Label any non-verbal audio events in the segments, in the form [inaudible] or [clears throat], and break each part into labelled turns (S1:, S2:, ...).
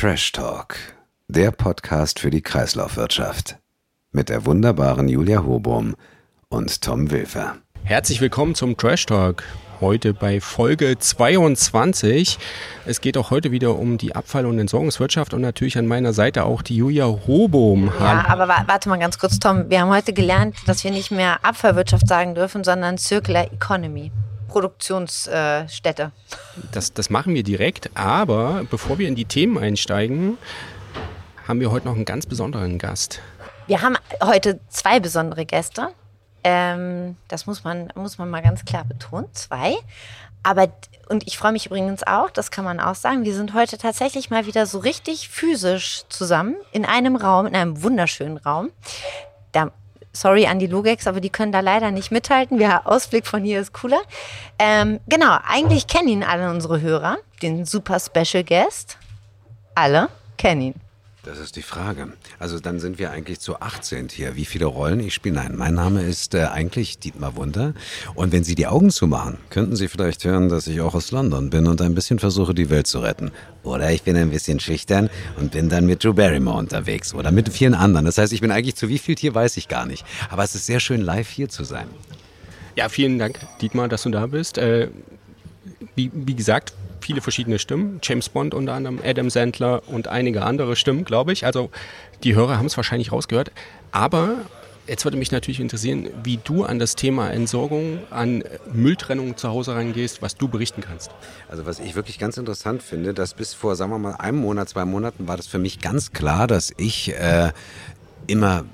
S1: Trash Talk, der Podcast für die Kreislaufwirtschaft. Mit der wunderbaren Julia Hobum und Tom Wilfer.
S2: Herzlich willkommen zum Trash Talk. Heute bei Folge 22. Es geht auch heute wieder um die Abfall- und Entsorgungswirtschaft und natürlich an meiner Seite auch die Julia Hobum.
S3: Ja, aber wa warte mal ganz kurz, Tom. Wir haben heute gelernt, dass wir nicht mehr Abfallwirtschaft sagen dürfen, sondern Circular Economy. Produktionsstätte.
S2: Das, das machen wir direkt, aber bevor wir in die Themen einsteigen, haben wir heute noch einen ganz besonderen Gast.
S3: Wir haben heute zwei besondere Gäste. Ähm, das muss man, muss man mal ganz klar betonen. Zwei. Aber, und ich freue mich übrigens auch, das kann man auch sagen, wir sind heute tatsächlich mal wieder so richtig physisch zusammen in einem Raum, in einem wunderschönen Raum. Da Sorry an die Lugex, aber die können da leider nicht mithalten. Der Ausblick von hier ist cooler. Ähm, genau, eigentlich kennen ihn alle unsere Hörer, den super Special Guest. Alle kennen ihn.
S1: Das ist die Frage. Also dann sind wir eigentlich zu 18 hier. Wie viele Rollen ich spiele? Nein, mein Name ist äh, eigentlich Dietmar Wunder. Und wenn Sie die Augen zumachen, könnten Sie vielleicht hören, dass ich auch aus London bin und ein bisschen versuche, die Welt zu retten. Oder ich bin ein bisschen schüchtern und bin dann mit Drew Barrymore unterwegs oder mit vielen anderen. Das heißt, ich bin eigentlich zu wie viel hier, weiß ich gar nicht. Aber es ist sehr schön, live hier zu sein.
S2: Ja, vielen Dank, Dietmar, dass du da bist. Äh, wie, wie gesagt, viele verschiedene Stimmen. James Bond unter anderem, Adam Sandler und einige andere Stimmen, glaube ich. Also die Hörer haben es wahrscheinlich rausgehört. Aber jetzt würde mich natürlich interessieren, wie du an das Thema Entsorgung, an Mülltrennung zu Hause rangehst, was du berichten kannst.
S1: Also was ich wirklich ganz interessant finde, dass bis vor, sagen wir mal, einem Monat, zwei Monaten war das für mich ganz klar, dass ich äh, immer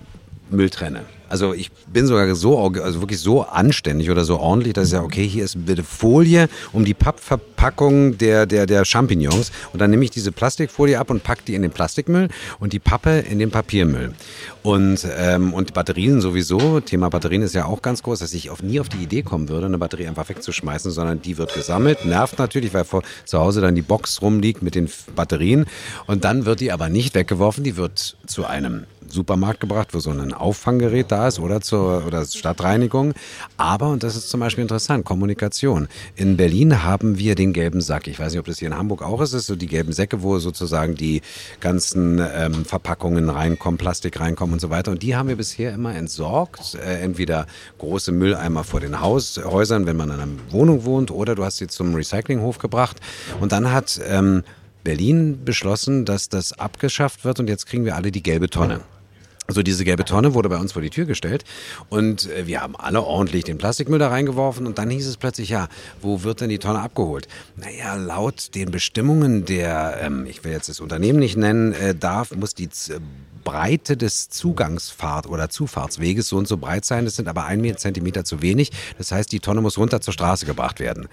S1: Müll trenne. Also ich bin sogar so, also wirklich so anständig oder so ordentlich, dass ich sage, okay, hier ist bitte Folie um die Pappverpackung der, der, der Champignons und dann nehme ich diese Plastikfolie ab und packe die in den Plastikmüll und die Pappe in den Papiermüll. Und, ähm, und Batterien sowieso, Thema Batterien ist ja auch ganz groß, dass ich auf, nie auf die Idee kommen würde, eine Batterie einfach wegzuschmeißen, sondern die wird gesammelt, nervt natürlich, weil vor, zu Hause dann die Box rumliegt mit den Batterien und dann wird die aber nicht weggeworfen, die wird zu einem Supermarkt gebracht, wo so ein Auffanggerät da ist oder zur oder Stadtreinigung. Aber, und das ist zum Beispiel interessant, Kommunikation. In Berlin haben wir den gelben Sack. Ich weiß nicht, ob das hier in Hamburg auch ist. Ist so die gelben Säcke, wo sozusagen die ganzen ähm, Verpackungen reinkommen, Plastik reinkommen und so weiter. Und die haben wir bisher immer entsorgt. Äh, entweder große Mülleimer vor den Haushäusern, wenn man in einer Wohnung wohnt, oder du hast sie zum Recyclinghof gebracht. Und dann hat ähm, Berlin beschlossen, dass das abgeschafft wird und jetzt kriegen wir alle die gelbe Tonne. Also diese gelbe Tonne wurde bei uns vor die Tür gestellt und äh, wir haben alle ordentlich den Plastikmüll da reingeworfen und dann hieß es plötzlich, ja, wo wird denn die Tonne abgeholt? Naja, laut den Bestimmungen der, ähm, ich will jetzt das Unternehmen nicht nennen, äh, darf, muss die Z Breite des Zugangsfahrt oder Zufahrtsweges so und so breit sein. Das sind aber ein Zentimeter zu wenig. Das heißt, die Tonne muss runter zur Straße gebracht werden.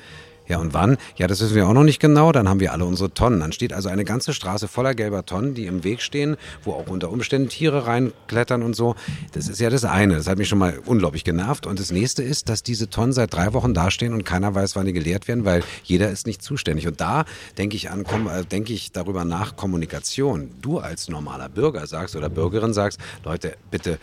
S1: Ja, und wann? Ja, das wissen wir auch noch nicht genau. Dann haben wir alle unsere Tonnen. Dann steht also eine ganze Straße voller gelber Tonnen, die im Weg stehen, wo auch unter Umständen Tiere reinklettern und so. Das ist ja das eine. Das hat mich schon mal unglaublich genervt. Und das nächste ist, dass diese Tonnen seit drei Wochen dastehen und keiner weiß, wann die geleert werden, weil jeder ist nicht zuständig. Und da denke ich an, äh, denke ich darüber nach Kommunikation. Du als normaler Bürger sagst oder Bürgerin sagst, Leute, bitte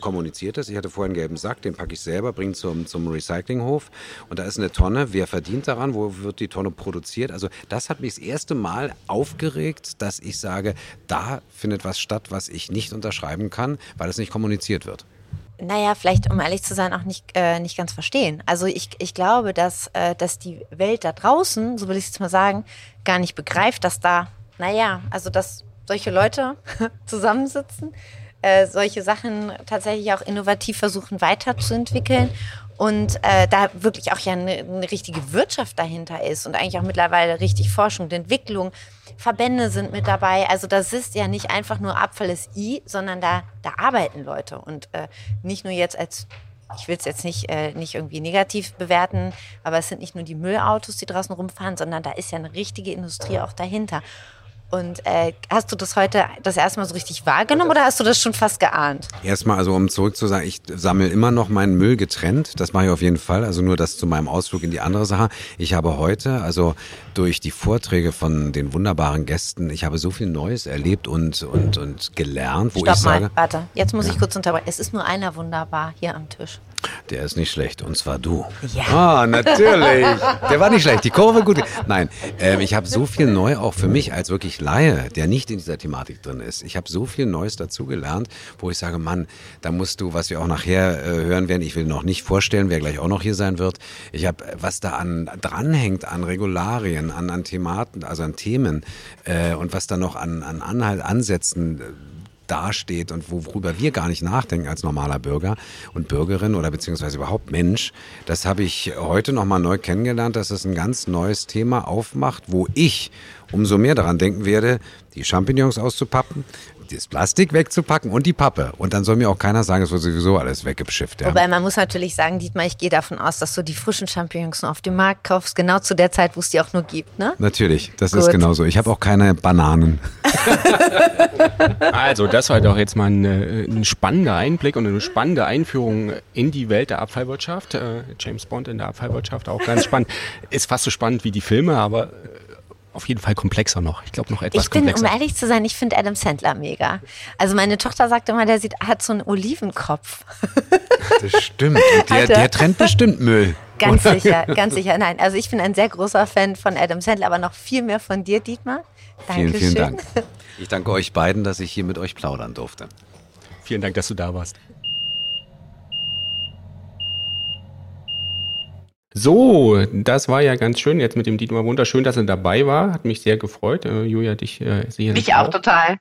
S1: kommuniziert das. Ich hatte vorhin einen gelben Sack, den packe ich selber, bringe zum, zum Recyclinghof und da ist eine Tonne. Wer verdient daran? Wo wird die Tonne produziert? Also das hat mich das erste Mal aufgeregt, dass ich sage, da findet was statt, was ich nicht unterschreiben kann, weil es nicht kommuniziert wird
S3: naja, vielleicht, um ehrlich zu sein, auch nicht, äh, nicht ganz verstehen. Also ich, ich glaube, dass, äh, dass die Welt da draußen, so will ich es jetzt mal sagen, gar nicht begreift, dass da, naja, also dass solche Leute [laughs] zusammensitzen, äh, solche Sachen tatsächlich auch innovativ versuchen weiterzuentwickeln und äh, da wirklich auch ja eine, eine, richtige Wirtschaft dahinter ist und eigentlich auch mittlerweile richtig Forschung und Entwicklung. Verbände sind mit dabei. Also das ist ja nicht einfach nur Abfall ist I, sondern da, da arbeiten Leute und äh, nicht nur jetzt als ich will es jetzt nicht, äh, nicht irgendwie negativ bewerten, aber es sind nicht nur die Müllautos, die draußen rumfahren, sondern da ist ja eine richtige Industrie auch dahinter. Und äh, hast du das heute das erste Mal so richtig wahrgenommen oder hast du das schon fast geahnt?
S1: Erstmal, also um zurück zu sagen, ich sammle immer noch meinen Müll getrennt. Das mache ich auf jeden Fall. Also nur das zu meinem Ausflug in die andere Sache. Ich habe heute, also durch die Vorträge von den wunderbaren Gästen, ich habe so viel Neues erlebt und, und, und gelernt, wo
S3: Stopp
S1: ich
S3: mal,
S1: sage.
S3: Warte, jetzt muss ja. ich kurz unterbrechen. Es ist nur einer wunderbar hier am Tisch.
S1: Der ist nicht schlecht und zwar du. Ja. Ah, natürlich. Der war nicht schlecht. Die Kurve gut. Nein, ähm, ich habe so viel neu auch für mich als wirklich Laie, der nicht in dieser Thematik drin ist. Ich habe so viel Neues dazugelernt, wo ich sage, Mann, da musst du, was wir auch nachher äh, hören werden, ich will noch nicht vorstellen, wer gleich auch noch hier sein wird. Ich habe, was da an dranhängt an Regularien, an, an Thematen, also an Themen äh, und was da noch an, an Anhalt, Ansätzen äh, dasteht und worüber wir gar nicht nachdenken als normaler Bürger und Bürgerin oder beziehungsweise überhaupt Mensch, das habe ich heute nochmal neu kennengelernt, dass es ein ganz neues Thema aufmacht, wo ich umso mehr daran denken werde, die Champignons auszupappen, das Plastik wegzupacken und die Pappe. Und dann soll mir auch keiner sagen, es wird sowieso alles weggeschifft. Ja.
S3: Wobei man muss natürlich sagen, Dietmar, ich gehe davon aus, dass du die frischen Champignons auf dem Markt kaufst, genau zu der Zeit, wo es die auch nur gibt, ne?
S1: Natürlich, das Gut. ist genauso. Ich habe auch keine Bananen. [laughs]
S2: also, das war doch jetzt mal ein, ein, spannender Einblick und eine spannende Einführung in die Welt der Abfallwirtschaft. Äh, James Bond in der Abfallwirtschaft, auch ganz spannend. Ist fast so spannend wie die Filme, aber auf jeden Fall komplexer noch. Ich glaube noch etwas
S3: ich bin,
S2: komplexer.
S3: Um ehrlich zu sein, ich finde Adam Sandler mega. Also meine Tochter sagt immer, der sieht, hat so einen Olivenkopf.
S1: Das stimmt. Der, der trennt bestimmt Müll.
S3: Ganz [laughs] sicher, ganz sicher. Nein, also ich bin ein sehr großer Fan von Adam Sandler, aber noch viel mehr von dir, Dietmar.
S1: Dankeschön. Vielen, vielen Dank. [laughs] Ich danke euch beiden, dass ich hier mit euch plaudern durfte.
S2: Vielen Dank, dass du da warst. So, das war ja ganz schön jetzt mit dem Dietmar Wunder. Schön, dass er dabei war. Hat mich sehr gefreut. Äh, Julia, dich äh, sehe
S4: Mich auch, auch total.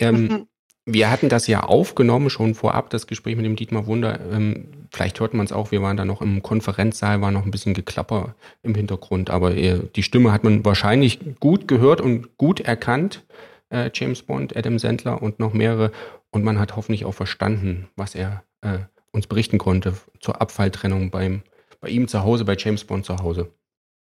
S2: Ähm, [laughs] wir hatten das ja aufgenommen schon vorab, das Gespräch mit dem Dietmar Wunder. Ähm, vielleicht hört man es auch, wir waren da noch im Konferenzsaal, war noch ein bisschen Geklapper im Hintergrund, aber äh, die Stimme hat man wahrscheinlich gut gehört und gut erkannt. Äh, James Bond, Adam Sandler und noch mehrere. Und man hat hoffentlich auch verstanden, was er äh, uns berichten konnte zur Abfalltrennung beim bei ihm zu Hause, bei James Bond zu Hause.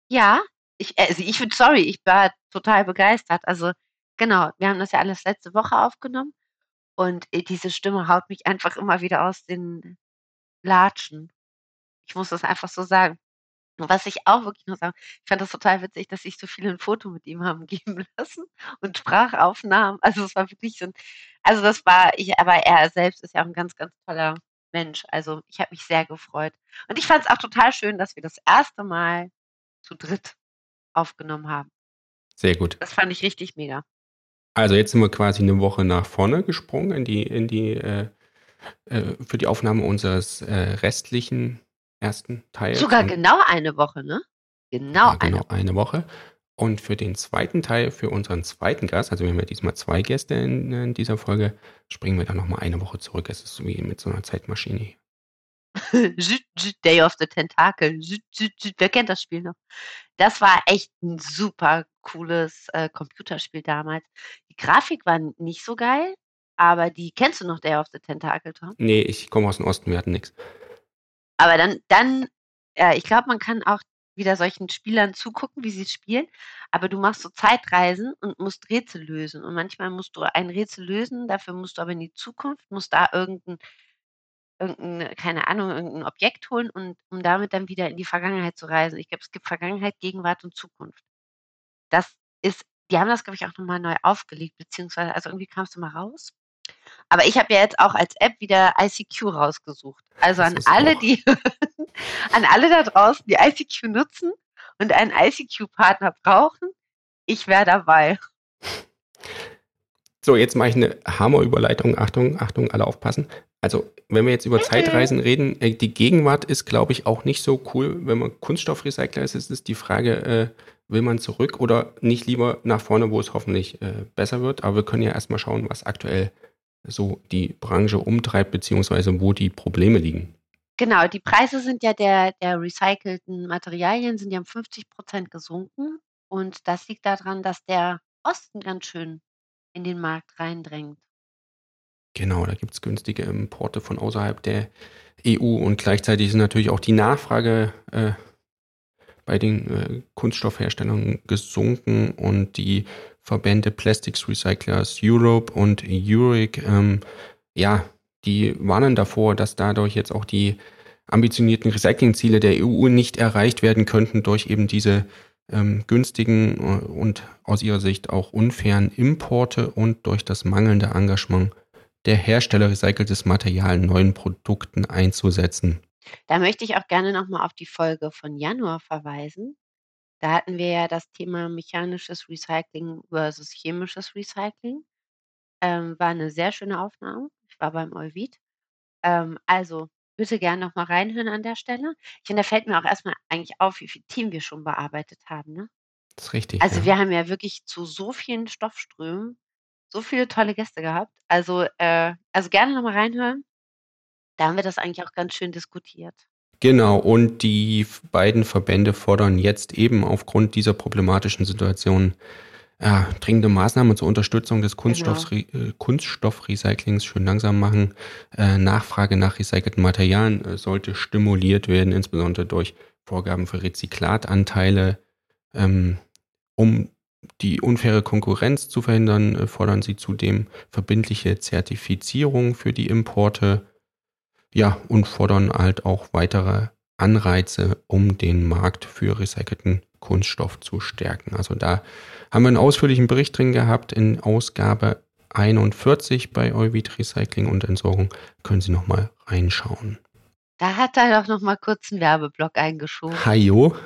S4: Ja, ich, also ich finde, sorry, ich war total begeistert. Also genau, wir haben das ja alles letzte Woche aufgenommen und äh, diese Stimme haut mich einfach immer wieder aus den Latschen. Ich muss das einfach so sagen. Was ich auch wirklich nur sagen, ich fand das total witzig, dass sich so viele ein Foto mit ihm haben [laughs] geben lassen und Sprachaufnahmen. Also es war wirklich so ein, also das war ich, aber er selbst ist ja auch ein ganz, ganz toller Mensch, also ich habe mich sehr gefreut. Und ich fand es auch total schön, dass wir das erste Mal zu dritt aufgenommen haben.
S2: Sehr gut.
S4: Das fand ich richtig mega.
S2: Also jetzt sind wir quasi eine Woche nach vorne gesprungen in die, in die, äh, äh, für die Aufnahme unseres äh, restlichen ersten Teils.
S4: Sogar genau eine Woche, ne? Genau,
S2: ja, genau eine, Woche. eine Woche. Und für den zweiten Teil, für unseren zweiten Gast, also wir haben ja diesmal zwei Gäste in, in dieser Folge, springen wir dann nochmal eine Woche zurück. Es ist so wie mit so einer Zeitmaschine. [laughs]
S4: Day of the Tentacle. Wer kennt das Spiel noch? Das war echt ein super cooles äh, Computerspiel damals. Die Grafik war nicht so geil, aber die kennst du noch, Day of the Tentacle, Tom?
S2: Nee, ich komme aus dem Osten, wir hatten nichts.
S4: Aber dann, dann, äh, ich glaube, man kann auch wieder solchen Spielern zugucken, wie sie spielen, aber du machst so Zeitreisen und musst Rätsel lösen. Und manchmal musst du ein Rätsel lösen, dafür musst du aber in die Zukunft, musst da irgendein, irgendein keine Ahnung, irgendein Objekt holen und um damit dann wieder in die Vergangenheit zu reisen. Ich glaube, es gibt Vergangenheit, Gegenwart und Zukunft. Das ist, die haben das, glaube ich, auch nochmal neu aufgelegt, beziehungsweise, also irgendwie kam es mal raus. Aber ich habe ja jetzt auch als App wieder ICQ rausgesucht. Also an alle, die [laughs] an alle da draußen, die ICQ nutzen und einen ICQ-Partner brauchen, ich wäre dabei.
S2: So, jetzt mache ich eine Hammer-Überleitung. Achtung, Achtung, alle aufpassen. Also, wenn wir jetzt über Zeitreisen reden, äh, die Gegenwart ist, glaube ich, auch nicht so cool. Wenn man Kunststoffrecycler ist, ist es die Frage, äh, will man zurück oder nicht lieber nach vorne, wo es hoffentlich äh, besser wird. Aber wir können ja erstmal schauen, was aktuell so die Branche umtreibt, beziehungsweise wo die Probleme liegen.
S4: Genau, die Preise sind ja der, der recycelten Materialien sind ja um 50 Prozent gesunken. Und das liegt daran, dass der Osten ganz schön in den Markt reindrängt.
S2: Genau, da gibt es günstige Importe von außerhalb der EU und gleichzeitig ist natürlich auch die Nachfrage äh, bei den äh, Kunststoffherstellern gesunken und die Verbände Plastics Recyclers Europe und Euric, ähm, ja, die warnen davor, dass dadurch jetzt auch die ambitionierten Recyclingziele der EU nicht erreicht werden könnten durch eben diese ähm, günstigen äh, und aus ihrer Sicht auch unfairen Importe und durch das mangelnde Engagement der Hersteller recyceltes Material in neuen Produkten einzusetzen.
S4: Da möchte ich auch gerne nochmal auf die Folge von Januar verweisen. Da hatten wir ja das Thema mechanisches Recycling versus chemisches Recycling. Ähm, war eine sehr schöne Aufnahme. War beim Euvid. Ähm, also bitte gerne noch mal reinhören an der Stelle. Ich finde, da fällt mir auch erstmal eigentlich auf, wie viele Themen wir schon bearbeitet haben, ne?
S2: Das ist richtig,
S4: Also,
S2: ja.
S4: wir haben ja wirklich zu so vielen Stoffströmen so viele tolle Gäste gehabt. Also, äh also gerne noch mal reinhören. Da haben wir das eigentlich auch ganz schön diskutiert.
S2: Genau, und die beiden Verbände fordern jetzt eben aufgrund dieser problematischen Situation, ja, dringende Maßnahmen zur Unterstützung des
S4: Genau.
S2: Kunststoffsre äh, Kunststoffrecyclings schön langsam machen. Äh, Nachfrage nach recycelten Materialien äh, sollte stimuliert werden, insbesondere durch Vorgaben für Rezyklatanteile. Ähm, um die unfaire Konkurrenz zu verhindern, äh, fordern sie zudem verbindliche Zertifizierung für die Importe. Ja, und fordern halt auch weitere Anreize, um den Markt für recycelten Kunststoff zu stärken. Also da haben wir einen ausführlichen Bericht drin gehabt in Ausgabe 41 bei Euvid Recycling und Entsorgung. Können Sie noch mal reinschauen.
S4: Da hat er doch noch mal kurz 'n Werbeblock eingeschoben.
S2: Hajo.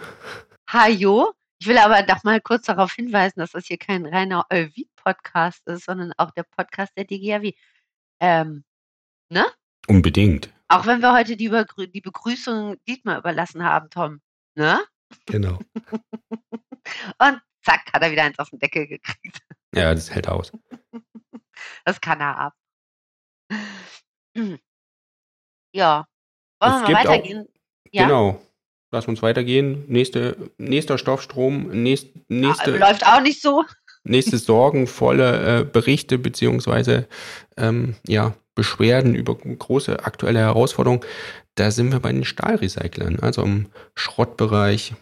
S4: Hajo. Ich will aber noch mal kurz darauf hinweisen, dass das hier kein reiner Euvid-Podcast ist, sondern auch der Podcast der DGAW. Ähm, ne?
S2: Unbedingt.
S4: Auch wenn wir heute die Übergrü die Begrüßung Dietmar überlassen haben, Tom, ne?
S2: Genau. [laughs]
S4: Und zack, hat er wieder eins auf den Deckel gekriegt.
S2: Ja, das hält aus. [laughs]
S4: Das kann er ab. Ja. Wollen
S2: Es
S4: wir mal
S2: gibt auch
S4: weitergehen? Ja?
S2: genau. Lass uns weitergehen. Nächste nächster Stoffstrom, nächst
S4: Ah,
S2: nächste
S4: läuft auch nicht so.
S2: nächste sorgenvolle, äh, Berichte beziehungsweise, ähm, ja, Beschwerden über große aktuelle Herausforderungen. Da sind wir bei den Stahlrecyclern, also im Schrottbereich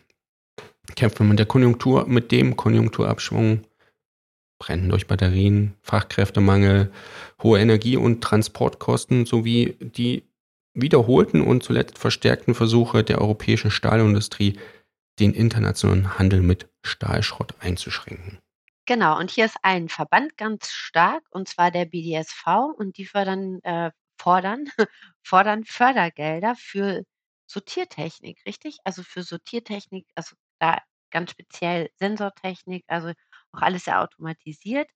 S2: kämpfen wir mit der Konjunktur mit dem Konjunkturabschwung, Brennen durch Batterien, Fachkräftemangel, hohe Energie und Transportkosten sowie die wiederholten und zuletzt verstärkten Versuche der europäischen Stahlindustrie, den internationalen Handel mit Stahlschrott einzuschränken.
S4: Genau, und hier ist ein Verband ganz stark, und zwar der BDSV, und die fördern äh, fordern [laughs] fordern Fördergelder für Sortiertechnik, richtig? Also, für Sortiertechnik, also, da ganz speziell Sensortechnik, also, auch alles sehr automatisiert,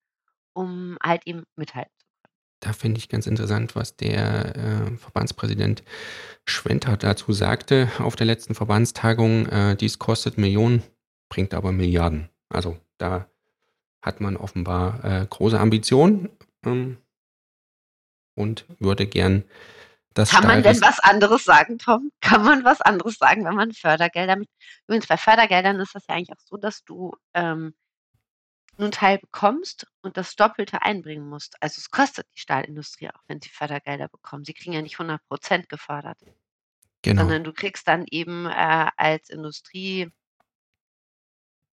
S4: um halt eben mithalten zu können.
S2: Da finde ich ganz interessant, was der, äh, Verbandspräsident Schwenter dazu sagte auf der letzten Verbandstagung. Äh, dies kostet Millionen, bringt aber Milliarden. Also, da hat man offenbar, äh, große Ambitionen, ähm, und würde gern das
S4: Kann man denn was anderes sagen, Tom? Kann man was anderes sagen, wenn man Fördergelder mit übrigens bei Fördergeldern ist das ja eigentlich auch so, dass du, ähm, nur 'n Teil bekommst und das Doppelte einbringen musst. Also, es kostet die Stahlindustrie auch, wenn sie Fördergelder bekommen. Sie kriegen ja nicht 100% gefördert.
S2: Genau.
S4: Sondern du kriegst dann eben, äh, als Industrie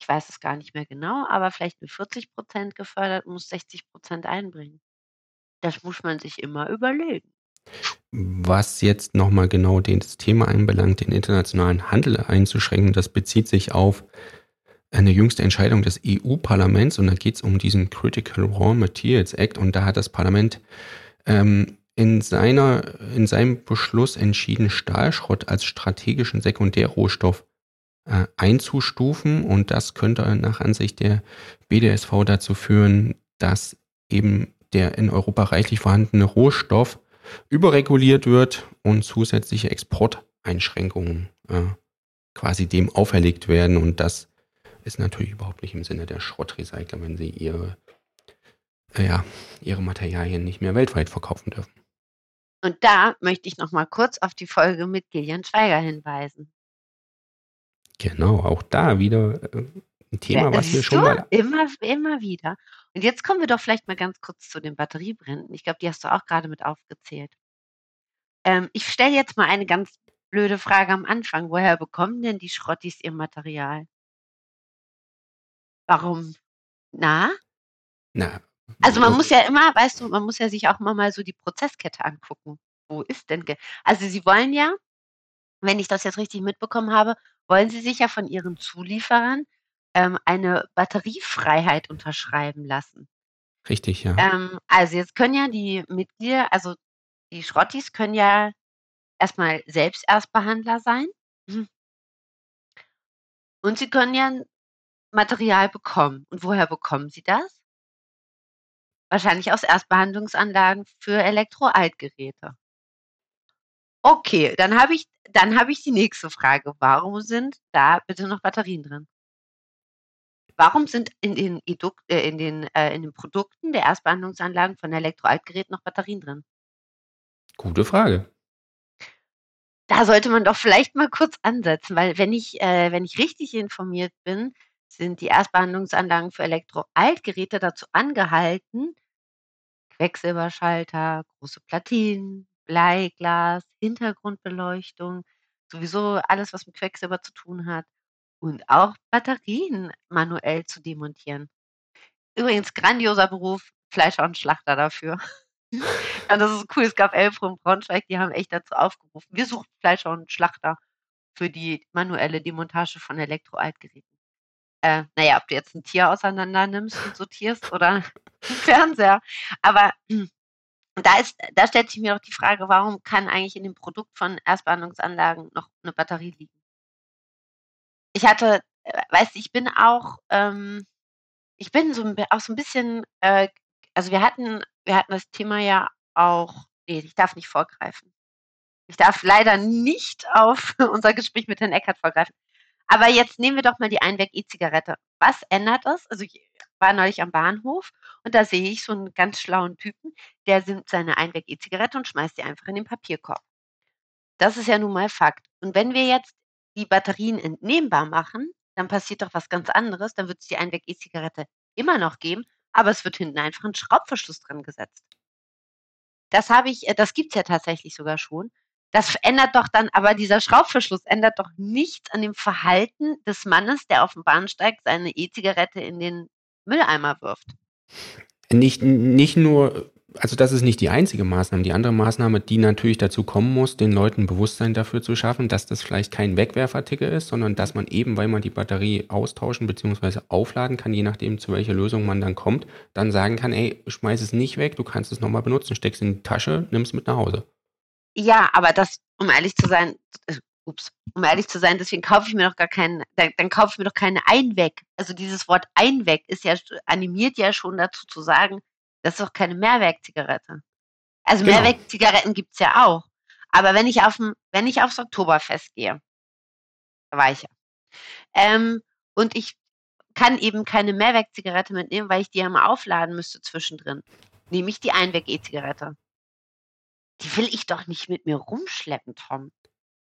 S4: ich weiß es gar nicht mehr genau, aber vielleicht nur 40% gefördert und musst 60% einbringen. Das muss man sich immer überlegen.
S2: Was jetzt noch mal genau das Thema anbelangt, den internationalen Handel einzuschränken, das bezieht sich auf eine jüngste Entscheidung des EU-Parlaments und da geht's um diesen Critical Raw Materials Act und da hat das Parlament, ähm, in seiner in seinem Beschluss entschieden, Stahlschrott als strategischen Sekundärrohstoff, äh, einzustufen und das könnte nach Ansicht der BDSV dazu führen, dass eben der in Europa reichlich vorhandene Rohstoff überreguliert wird und zusätzliche Exporteinschränkungen, äh, quasi dem auferlegt werden und das ist natürlich überhaupt nicht im Sinne der Schrottrecycler, wenn sie ihre äh, ja, ihre Materialien nicht mehr weltweit verkaufen dürfen.
S4: Und da möchte ich noch mal kurz auf die Folge mit Gillian Schweiger hinweisen.
S2: Genau, auch da wieder, äh, 'n Thema,
S4: Ja,
S2: was wir schon mal
S4: Immer immer wieder. Und jetzt kommen wir doch vielleicht mal ganz kurz zu den Batteriebränden. Ich glaube, die hast du auch grade mit aufgezählt. Ähm, ich stelle jetzt mal eine ganz blöde Frage am Anfang. Woher bekommen denn die Schrottis ihr Material? Warum? Na?
S2: Na,
S4: Also, man muss ja immer weißt du, man muss ja sich auch immer mal so die Prozesskette angucken. Wo ist denn also, sie wollen ja, wenn ich das jetzt richtig mitbekommen habe, wollen sie sich ja von ihren Zulieferern, ähm, eine Batteriefreiheit unterschreiben lassen.
S2: Richtig, ja.
S4: Ähm, also, jetzt können ja die Mitglieder also, die Schrottis können ja, erstmal selbst Erstbehandler sein. Mhm. Und Sie können ja Material bekommen. Und woher bekommen Sie das? Wahrscheinlich aus Erstbehandlungsanlagen für Elektroaltgeräte. Okay, dann habe ich dann habe ich die nächste Frage. Warum sind da bitte noch Batterien drin? Warum sind in den Eduk äh, in den äh, in den Produkten der Erstbehandlungsanlagen von Elektroaltgeräten noch Batterien drin?
S2: Gute Frage.
S4: Da sollte man doch vielleicht mal kurz ansetzen, weil wenn ich äh, wenn ich richtig informiert bin, sind die Erstbehandlungsanlagen für Elektroaltgeräte dazu angehalten, Quecksilberschalter, große Platinen, Bleiglas, Hintergrundbeleuchtung, sowieso alles, was mit Quecksilber zu tun hat und auch Batterien manuell zu demontieren. Übrigens grandioser Beruf, Fleischer und Schlachter dafür. [laughs] Ja, das ist cool. Es gab Elf und Braunschweig, die haben echt dazu aufgerufen. Wir suchen Fleischer und Schlachter für die manuelle Demontage von Elektroaltgeräten. Äh, naja, ob du jetzt ein Tier auseinander nimmst und sortierst oder [laughs] einen Fernseher. Aber [clears throat] da ist, da stellt sich mir doch die Frage, warum kann eigentlich in dem Produkt von Erstbehandlungsanlagen noch eine Batterie liegen? Ich hatte, weißt du, ich bin auch, ähm, ich bin so auch so ein bisschen, äh, also wir hatten, wir hatten das Thema ja auch, nee, ich darf nicht vorgreifen. Ich darf leider nicht auf [laughs] unser Gespräch mit Herrn Eckert vorgreifen. Aber jetzt nehmen wir doch mal die Einweg-E-Zigarette. Was ändert das? Also ich war neulich am Bahnhof und da sehe ich so einen ganz schlauen Typen, der nimmt seine Einweg-E-Zigarette und schmeißt sie einfach in den Papierkorb. Das ist ja nun mal Fakt. Und wenn wir jetzt die Batterien entnehmbar machen, dann passiert doch was ganz anderes. Dann wird es die Einweg-E-Zigarette immer noch geben, aber es wird hinten einfach ein Schraubverschluss dran gesetzt. Das habe ich, äh, das gibt es ja tatsächlich sogar schon. Das ändert doch dann, aber dieser Schraubverschluss ändert doch nichts an dem Verhalten des Mannes, der auf dem Bahnsteig seine E-Zigarette in den Mülleimer wirft.
S2: Nicht, nicht nur, also das ist nicht die einzige Maßnahme. Die andere Maßnahme, die natürlich dazu kommen muss, den Leuten Bewusstsein dafür zu schaffen, dass das vielleicht kein Wegwerfartikel ist, sondern dass man eben, weil man die Batterie austauschen bzw. aufladen kann, je nachdem, zu welcher Lösung man dann kommt, dann sagen kann, ey, schmeiß es nicht weg, du kannst es nochmal benutzen, steckst in die Tasche, nimm es mit nach Hause.
S4: Ja, aber das, um ehrlich zu sein, äh, ups, um ehrlich zu sein, deswegen kaufe ich mir doch gar keinen, dann, dann kaufe ich mir doch keine Einweg. Also dieses Wort Einweg ist ja, animiert ja schon dazu zu sagen, das ist doch keine Mehrwegzigarette. Also genau. Mehrwegzigaretten gibt es ja auch. Aber wenn ich auf wenn ich aufs Oktoberfest gehe, da war ich ja, ähm, und ich kann eben keine Mehrwegzigarette mitnehmen, weil ich die ja mal aufladen müsste zwischendrin, nehme ich die Einweg-E-Zigarette. Die will ich doch nicht mit mir rumschleppen, Tom.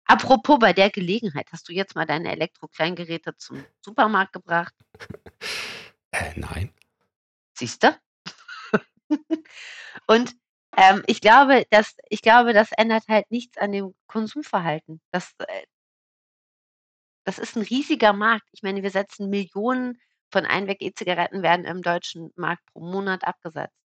S4: Apropos bei der Gelegenheit, hast du jetzt mal deine Elektro-Kleingeräte zum Supermarkt gebracht?
S2: Äh, nein.
S4: Siehst du? Und ähm, ich glaube, dass ich glaube, das ändert halt nichts an dem Konsumverhalten. Das, äh, das ist ein riesiger Markt. Ich meine, wir setzen Millionen von Einweg-E-Zigaretten werden im deutschen Markt pro Monat abgesetzt.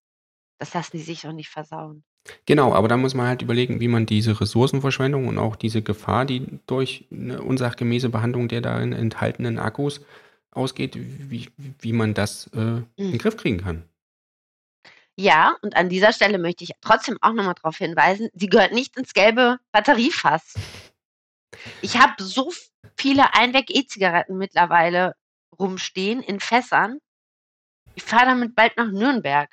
S4: Das lassen die sich doch nicht versauen.
S2: Genau, aber da muss man halt überlegen, wie man diese Ressourcenverschwendung und auch diese Gefahr, die durch eine unsachgemäße Behandlung der darin enthaltenen Akkus ausgeht, wie, wie man das äh, in den hm. Griff kriegen kann.
S4: Ja, und an dieser Stelle möchte ich trotzdem auch nochmal darauf hinweisen, sie gehört nicht ins gelbe Batteriefass. Ich habe so viele Einweg-E-Zigaretten mittlerweile rumstehen in Fässern. Ich fahre damit bald nach Nürnberg.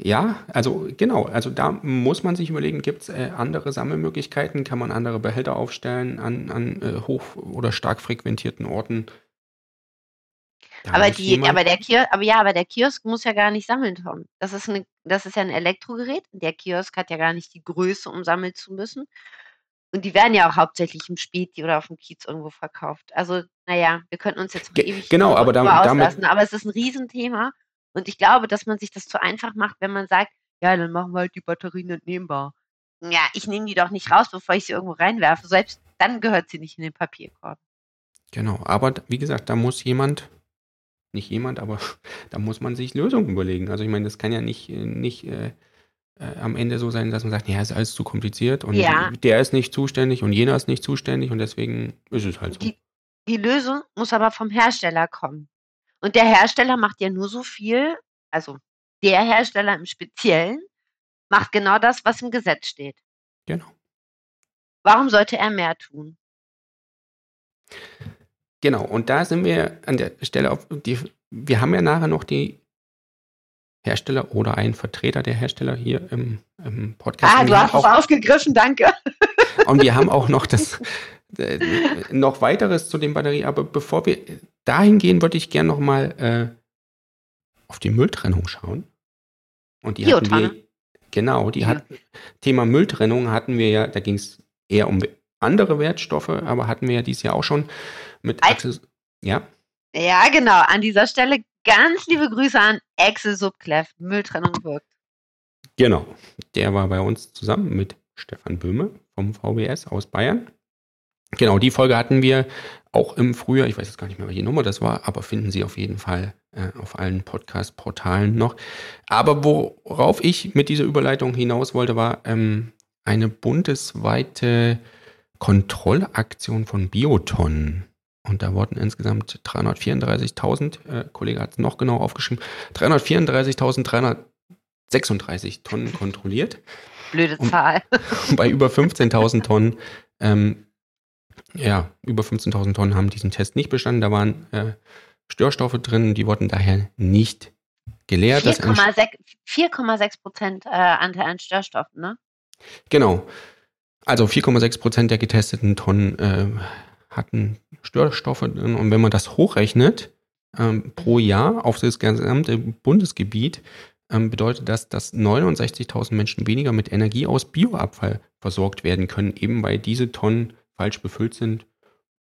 S2: Ja, also genau, also da muss man sich überlegen, gibt es äh, andere Sammelmöglichkeiten? Kann man andere Behälter aufstellen an, an äh, hoch- oder stark frequentierten Orten?
S4: Aber die, aber der Kiosk, aber ja, aber der Kiosk muss ja gar nicht sammeln, Tom. Das ist eine, das ist ja ein Elektrogerät. Der Kiosk hat ja gar nicht die Größe, um sammeln zu müssen. Und die werden ja auch hauptsächlich im Späti oder auf dem Kiez irgendwo verkauft. Also, naja, wir könnten uns jetzt
S2: noch ewig genau, aber damit,
S4: auslassen, aber es ist ein Riesenthema. Und ich glaube, dass man sich das zu einfach macht, wenn man sagt, ja, dann machen wir halt die Batterien entnehmbar. Ja, ich nehme die doch nicht raus, bevor ich sie irgendwo reinwerfe. Selbst dann gehört sie nicht in den Papierkorb.
S2: Genau, aber wie gesagt, da muss jemand, nicht jemand, aber [laughs] da muss man sich Lösungen überlegen. Also ich meine, das kann ja nicht, nicht äh, äh, am Ende so sein, dass man sagt, ja, ist alles zu kompliziert und ja. der ist nicht zuständig und jener ist nicht zuständig und deswegen ist es halt so.
S4: Die, die Lösung muss aber vom Hersteller kommen. Und der Hersteller macht ja nur so viel, also der Hersteller im Speziellen macht genau das, was im Gesetz steht.
S2: Genau.
S4: warum sollte er mehr tun?
S2: Genau, und da sind wir an der Stelle auf die, wir haben ja nachher noch die Hersteller oder einen Vertreter der Hersteller hier im, im Podcast.
S4: Ah, du hast es aufgegriffen, danke. [laughs]
S2: Und wir haben auch noch das äh, noch weiteres zu den Batterien, aber bevor wir dahin gehen, würde ich gerne noch mal äh, auf die Mülltrennung schauen. Und die hatten wir, genau, die ja. hat Thema Mülltrennung hatten wir ja, da ging es eher um andere Wertstoffe, aber hatten wir ja dieses Jahr auch schon mit Axel. Ja.
S4: Ja, genau. An dieser Stelle ganz liebe Grüße an Axel Subkleff. Mülltrennung wirkt.
S2: Genau. Der war bei uns zusammen mit Stefan Böhme vom VBS aus Bayern. Genau, die Folge hatten wir auch im Frühjahr. Ich weiß jetzt gar nicht mehr, welche Nummer das war, aber finden Sie auf jeden Fall äh, auf allen Podcast-Portalen noch. Aber worauf ich mit dieser Überleitung hinaus wollte, war ähm, eine bundesweite Kontrollaktion von Biotonnen. Und da wurden insgesamt 334.000, äh, Kollege hat es noch genau aufgeschrieben, 334.336 Tonnen kontrolliert.
S4: Blöde Zahl.
S2: Und [laughs] bei über 15.000 Tonnen, ähm, ja, über 15.000 Tonnen haben diesen Test nicht bestanden. Da waren äh, Störstoffe drin, die wurden daher nicht geleert.
S4: 4,6 Prozent äh, Anteil an Störstoffen, ne?
S2: Genau. Also 4,6 Prozent der getesteten Tonnen äh, hatten Störstoffe drin. Und wenn man das hochrechnet ähm, pro Jahr auf das gesamte Bundesgebiet, ähm, bedeutet das, dass 69.000 Menschen weniger mit Energie aus Bioabfall versorgt werden können, eben weil diese Tonnen falsch befüllt sind.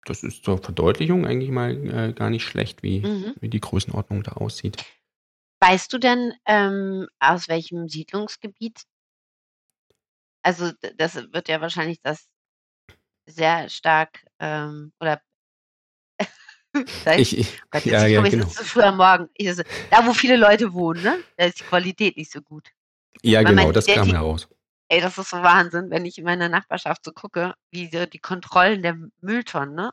S2: Das ist zur Verdeutlichung eigentlich mal äh, gar nicht schlecht, wie, mhm. wie die Größenordnung da aussieht.
S4: Weißt du denn, ähm, aus welchem Siedlungsgebiet also das wird ja wahrscheinlich das sehr stark ähm, oder [laughs]
S2: ich, ich, Gott, ja, ja,
S4: ich
S2: genau.
S4: zu früh am Morgen. Ich, also, da, wo viele Leute wohnen, ne? da ist die Qualität nicht so gut.
S2: Ja, Weil genau, das kam die, heraus.
S4: Ey, das ist so Wahnsinn, wenn ich in meiner Nachbarschaft so gucke, wie so die Kontrollen der Mülltonnen, ne?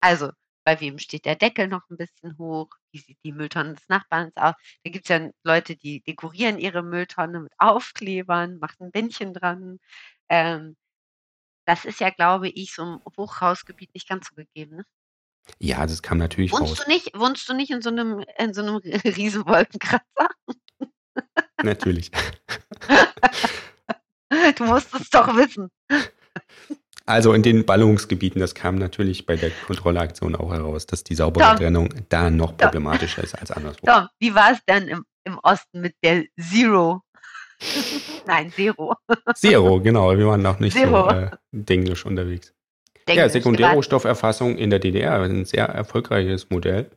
S4: Also, bei wem steht der Deckel noch ein bisschen hoch? Wie sieht die Mülltonne des Nachbarns aus? Da gibt es ja Leute, die dekorieren ihre Mülltonne mit Aufklebern, machen ein Bändchen dran. Ähm, das ist ja, glaube ich, so im Hochhausgebiet nicht ganz so gegeben. Ne?
S2: Ja, das kam natürlich
S4: wohnst
S2: raus.
S4: Du nicht, wohnst du nicht in so einem, in so einem [laughs] Riesenwolkenkratzer?
S2: Natürlich. [laughs]
S4: du musst es doch wissen. [laughs]
S2: Also in den Ballungsgebieten, das kam natürlich bei der Kontrollaktion auch heraus, dass die saubere Tom, Trennung da noch problematischer Tom, ist als anderswo.
S4: Tom, wie war es denn im, im Osten mit der Zero? [laughs] Nein, Zero.
S2: Zero, genau. Wir waren noch nicht Zero. so äh, denglisch unterwegs. Denglisch, ja, Sekundärrohstofferfassung in der DDR, ein sehr erfolgreiches Modell.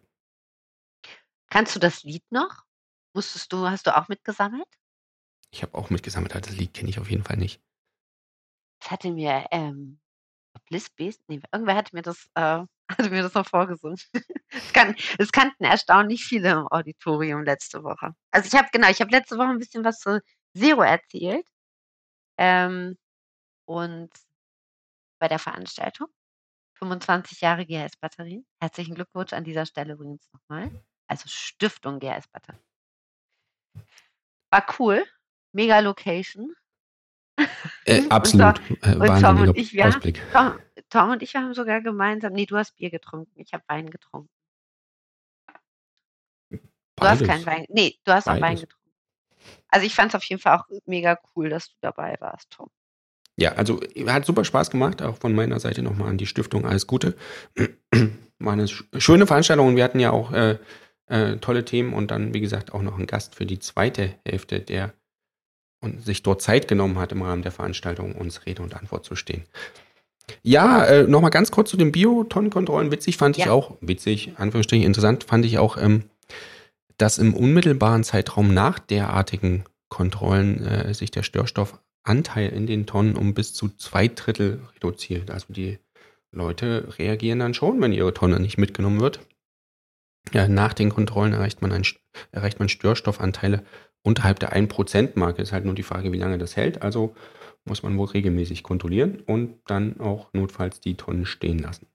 S4: Kannst du das Lied noch? Musstest du, hast du auch mitgesammelt?
S2: Ich habe auch mitgesammelt, das Lied kenne ich auf jeden Fall nicht.
S4: Das hatte mir, ähm, Bliss nee, irgendwer hatte mir das, äh, [laughs] hatte mir das noch vorgesungen. Es kan kannten erstaunlich viele im Auditorium letzte Woche. Also ich habe, genau, ich habe letzte Woche ein bisschen was zu Zero erzählt. Ähm, und bei der Veranstaltung. 25 Jahre GHS-Batterien. Herzlichen Glückwunsch an dieser Stelle übrigens nochmal. Also Stiftung GHS-Batterien. War cool. Mega Location.
S2: Äh, [laughs] absolut.
S4: Und, Tom, und Tom und ich, wir Ausblick. Tom, Tom, und ich haben sogar gemeinsam, nee, du hast Bier getrunken, ich habe Wein getrunken. Du Beides. hast keinen Wein, nee, du hast Beides. auch Wein getrunken. Also ich fand es auf jeden Fall auch mega cool, dass du dabei warst, Tom.
S2: Ja, also hat super Spaß gemacht, auch von meiner Seite nochmal an die Stiftung alles Gute. [clears throat] War eine schöne Veranstaltung und wir hatten ja auch äh, äh, tolle Themen und dann, wie gesagt, auch noch einen Gast für die zweite Hälfte, der und sich dort Zeit genommen hat, im Rahmen der Veranstaltung uns Rede und Antwort zu stehen. Ja, äh, nochmal ganz kurz zu den Biotonnenkontrollen. Witzig fand ich ja. auch, witzig, Anführungsstrichen interessant fand ich auch, ähm, dass im unmittelbaren Zeitraum nach derartigen Kontrollen äh, sich der Störstoffanteil in den Tonnen um bis zu zwei Drittel reduziert. Also die Leute reagieren dann schon, wenn ihre Tonne nicht mitgenommen wird. Ja, nach den Kontrollen erreicht man, ein, erreicht man Störstoffanteile unterhalb der 1%-Marke. Ist halt nur die Frage, wie lange das hält. Also muss man wohl regelmäßig kontrollieren und dann auch notfalls die Tonnen stehen lassen.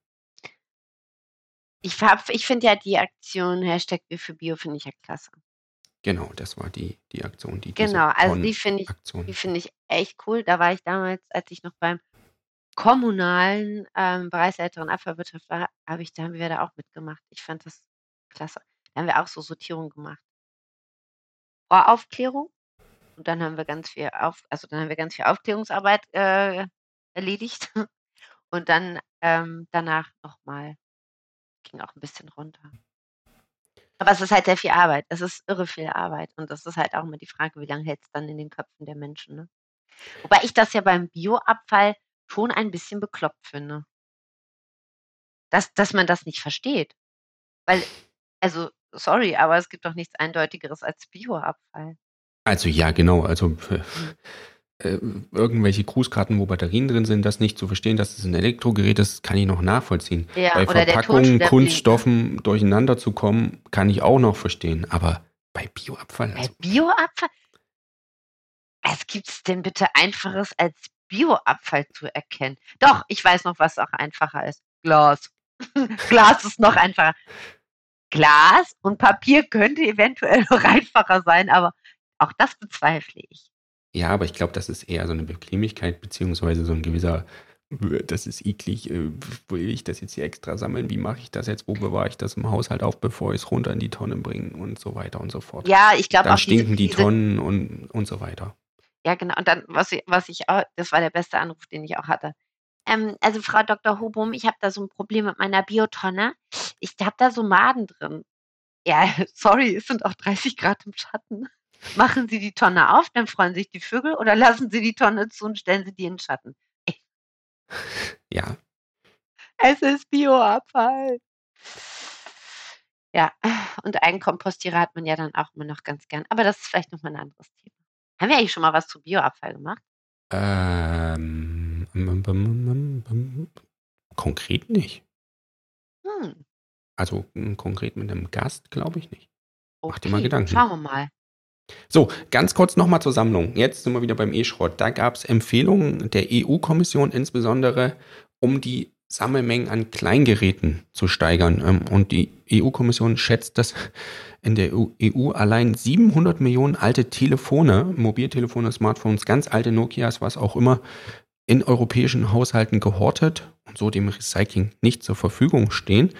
S4: Ich, ich finde ja die Aktion Hashtag Wir für Bio finde ich ja klasse.
S2: Genau, das war die, die Aktion, die
S4: Genau, also die finde ich, die finde ich echt cool. Da war ich damals, als ich noch beim kommunalen ähm, Bereichsleiterin Abfallwirtschaft war, habe ich, da haben wir da auch mitgemacht. Ich fand das klasse. Da haben wir auch so Sortierung gemacht. Voraufklärung und dann haben wir ganz viel auf, also dann haben wir ganz viel Aufklärungsarbeit äh, erledigt [laughs] und dann ähm, danach nochmal ging auch ein bisschen runter. Aber es ist halt sehr viel Arbeit. Es ist irre viel Arbeit. Und das ist halt auch immer die Frage, wie lange hält es dann in den Köpfen der Menschen. Ne? Wobei ich das ja beim Bioabfall schon ein bisschen bekloppt finde. Dass, dass man das nicht versteht. Weil, also, sorry, aber es gibt doch nichts Eindeutigeres als Bioabfall.
S2: Also ja, genau. Also [laughs] äh, irgendwelche Grußkarten, wo Batterien drin sind, das nicht zu verstehen, dass es ein Elektrogerät ist, kann ich noch nachvollziehen.
S4: Ja,
S2: bei Verpackungen, Kunststoffen durcheinander zu kommen, kann ich auch noch verstehen. Aber bei Bioabfall,
S4: Bei
S2: also,
S4: Bioabfall? Was gibt es denn bitte Einfaches als Bioabfall zu erkennen? Doch, ich weiß noch, was auch einfacher ist. Glas. [laughs] Glas ist noch einfacher. Glas und Papier könnte eventuell [laughs] noch einfacher sein, aber auch das bezweifle ich.
S2: ja, aber ich glaube, das ist eher so eine Bequemlichkeit, beziehungsweise so ein gewisser, "Bäh, das ist eklig, äh, will ich das jetzt hier extra sammeln? Wie mache ich das jetzt? Wo bewahre ich das im Haushalt auf, bevor ich es runter in die Tonne bringe und so weiter und so fort.
S4: Ja, ich glaube
S2: Dann
S4: auch diese,
S2: stinken die
S4: diese,
S2: Tonnen und, und so weiter.
S4: Ja, genau. Und dann, was ich, was ich auch, das war der beste Anruf, den ich auch hatte. Ähm, also Frau Dr. Hobum, ich habe da so ein Problem mit meiner Biotonne. Ich habe da so Maden drin. Ja, [laughs] sorry, es sind auch 30 Grad im Schatten. Machen Sie die Tonne auf, dann freuen sich die Vögel oder lassen Sie die Tonne zu und stellen Sie die in den Schatten. [laughs]
S2: Ja,
S4: Es ist Bioabfall. Ja, und Eigenkompostierer hat man ja dann auch immer noch ganz gern. Aber das ist vielleicht nochmal ein anderes Thema. Haben wir eigentlich schon mal was zu Bioabfall gemacht?
S2: ähm, konkret nicht.
S4: Hm,
S2: Also mm, konkret mit einem Gast glaube ich nicht.
S4: okay.
S2: Mach dir mal Gedanken.
S4: Schauen wir mal.
S2: So, ganz kurz nochmal zur Sammlung. Jetzt sind wir wieder beim E-Schrott. Da gab es Empfehlungen der EU-Kommission insbesondere, um die Sammelmengen an Kleingeräten zu steigern. Ähm, Und die EU-Kommission schätzt, dass in der EU allein 700 Millionen alte Telefone, Mobiltelefone, Smartphones, ganz alte Nokias, was auch immer, in europäischen Haushalten gehortet und so dem Recycling nicht zur Verfügung stehen.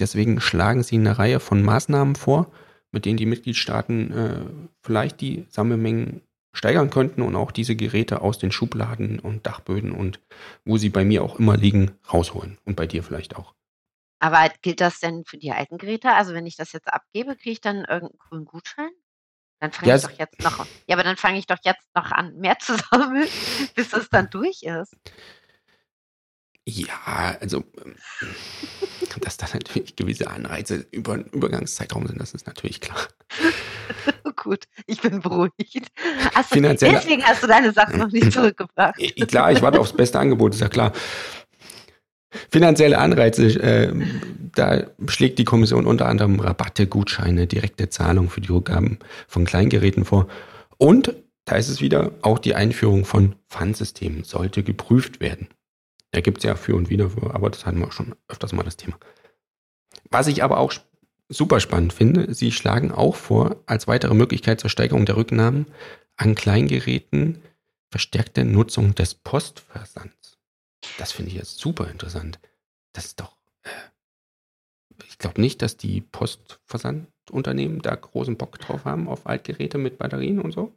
S2: Deswegen schlagen sie eine Reihe von Maßnahmen vor, mit denen die Mitgliedstaaten äh, vielleicht die Sammelmengen steigern könnten und auch diese Geräte aus den Schubladen und Dachböden und wo sie bei mir auch immer liegen, rausholen. Und bei dir vielleicht auch.
S4: Aber gilt das denn für die alten Geräte? Also wenn ich das jetzt abgebe, kriege ich dann irgendeinen coolen Gutschein? Dann fange
S2: Ja,
S4: ich doch jetzt noch. Ja, aber dann fange ich doch jetzt noch an, mehr zu sammeln, [laughs] bis es dann durch ist.
S2: Ja, also, ähm, dass da natürlich gewisse Anreize über einen Übergangszeitraum sind, das ist natürlich klar. [laughs]
S4: Gut, ich bin beruhigt. Achso,
S2: Finanzielle-
S4: deswegen hast du deine Sachen noch nicht zurückgebracht.
S2: Klar, ich warte aufs beste Angebot, ist ja klar. Finanzielle Anreize, äh, da schlägt die Kommission unter anderem Rabatte, Gutscheine, direkte Zahlung für die Rückgaben von Kleingeräten vor. Und da ist es wieder, auch die Einführung von Pfandsystemen sollte geprüft werden. Da gibt es ja für und wieder, aber das hatten wir auch schon öfters mal das Thema. Was ich aber auch super spannend finde, sie schlagen auch vor, als weitere Möglichkeit zur Steigerung der Rücknahmen an Kleingeräten verstärkte Nutzung des Postversands. Das finde ich jetzt super interessant. Das ist doch. Äh, ich glaube nicht, dass die Postversandunternehmen da großen Bock drauf haben auf Altgeräte mit Batterien und so.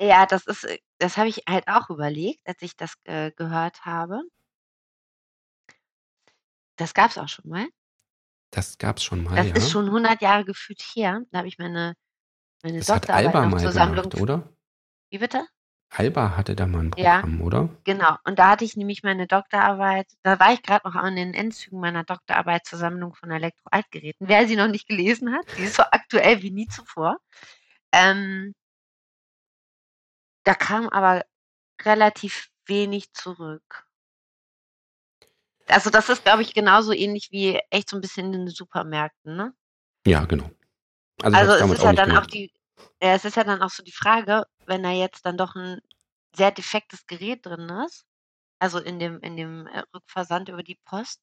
S4: Ja, das ist, äh, das habe ich halt auch überlegt, als ich das äh, gehört habe. Das gab es auch schon mal.
S2: Das gab es schon mal,
S4: Das
S2: ja.
S4: ist schon 100 Jahre gefühlt her. Da habe ich meine, meine
S2: das hat
S4: Doktorarbeit
S2: Alba
S4: noch
S2: mal
S4: zur Sammlung.
S2: gemacht, oder?
S4: Wie bitte?
S2: Alba hatte da mal ein
S4: Ja.
S2: Programm, oder?
S4: Genau. Und da hatte ich nämlich meine Doktorarbeit, da war ich gerade noch an den Endzügen meiner Doktorarbeit zur Sammlung von Elektroaltgeräten. Wer sie noch nicht gelesen hat, die ist so aktuell wie nie zuvor. Ähm, da kam aber relativ wenig zurück. Also das ist, glaube ich, genauso ähnlich wie echt so ein bisschen in den Supermärkten, ne?
S2: Ja, genau. Also,
S4: Also es ist ja dann auch
S2: gemacht.
S4: die, ja, es ist ja dann auch so die Frage, wenn da jetzt dann doch ein sehr defektes Gerät drin ist, also in dem, in dem äh, Rückversand über die Post,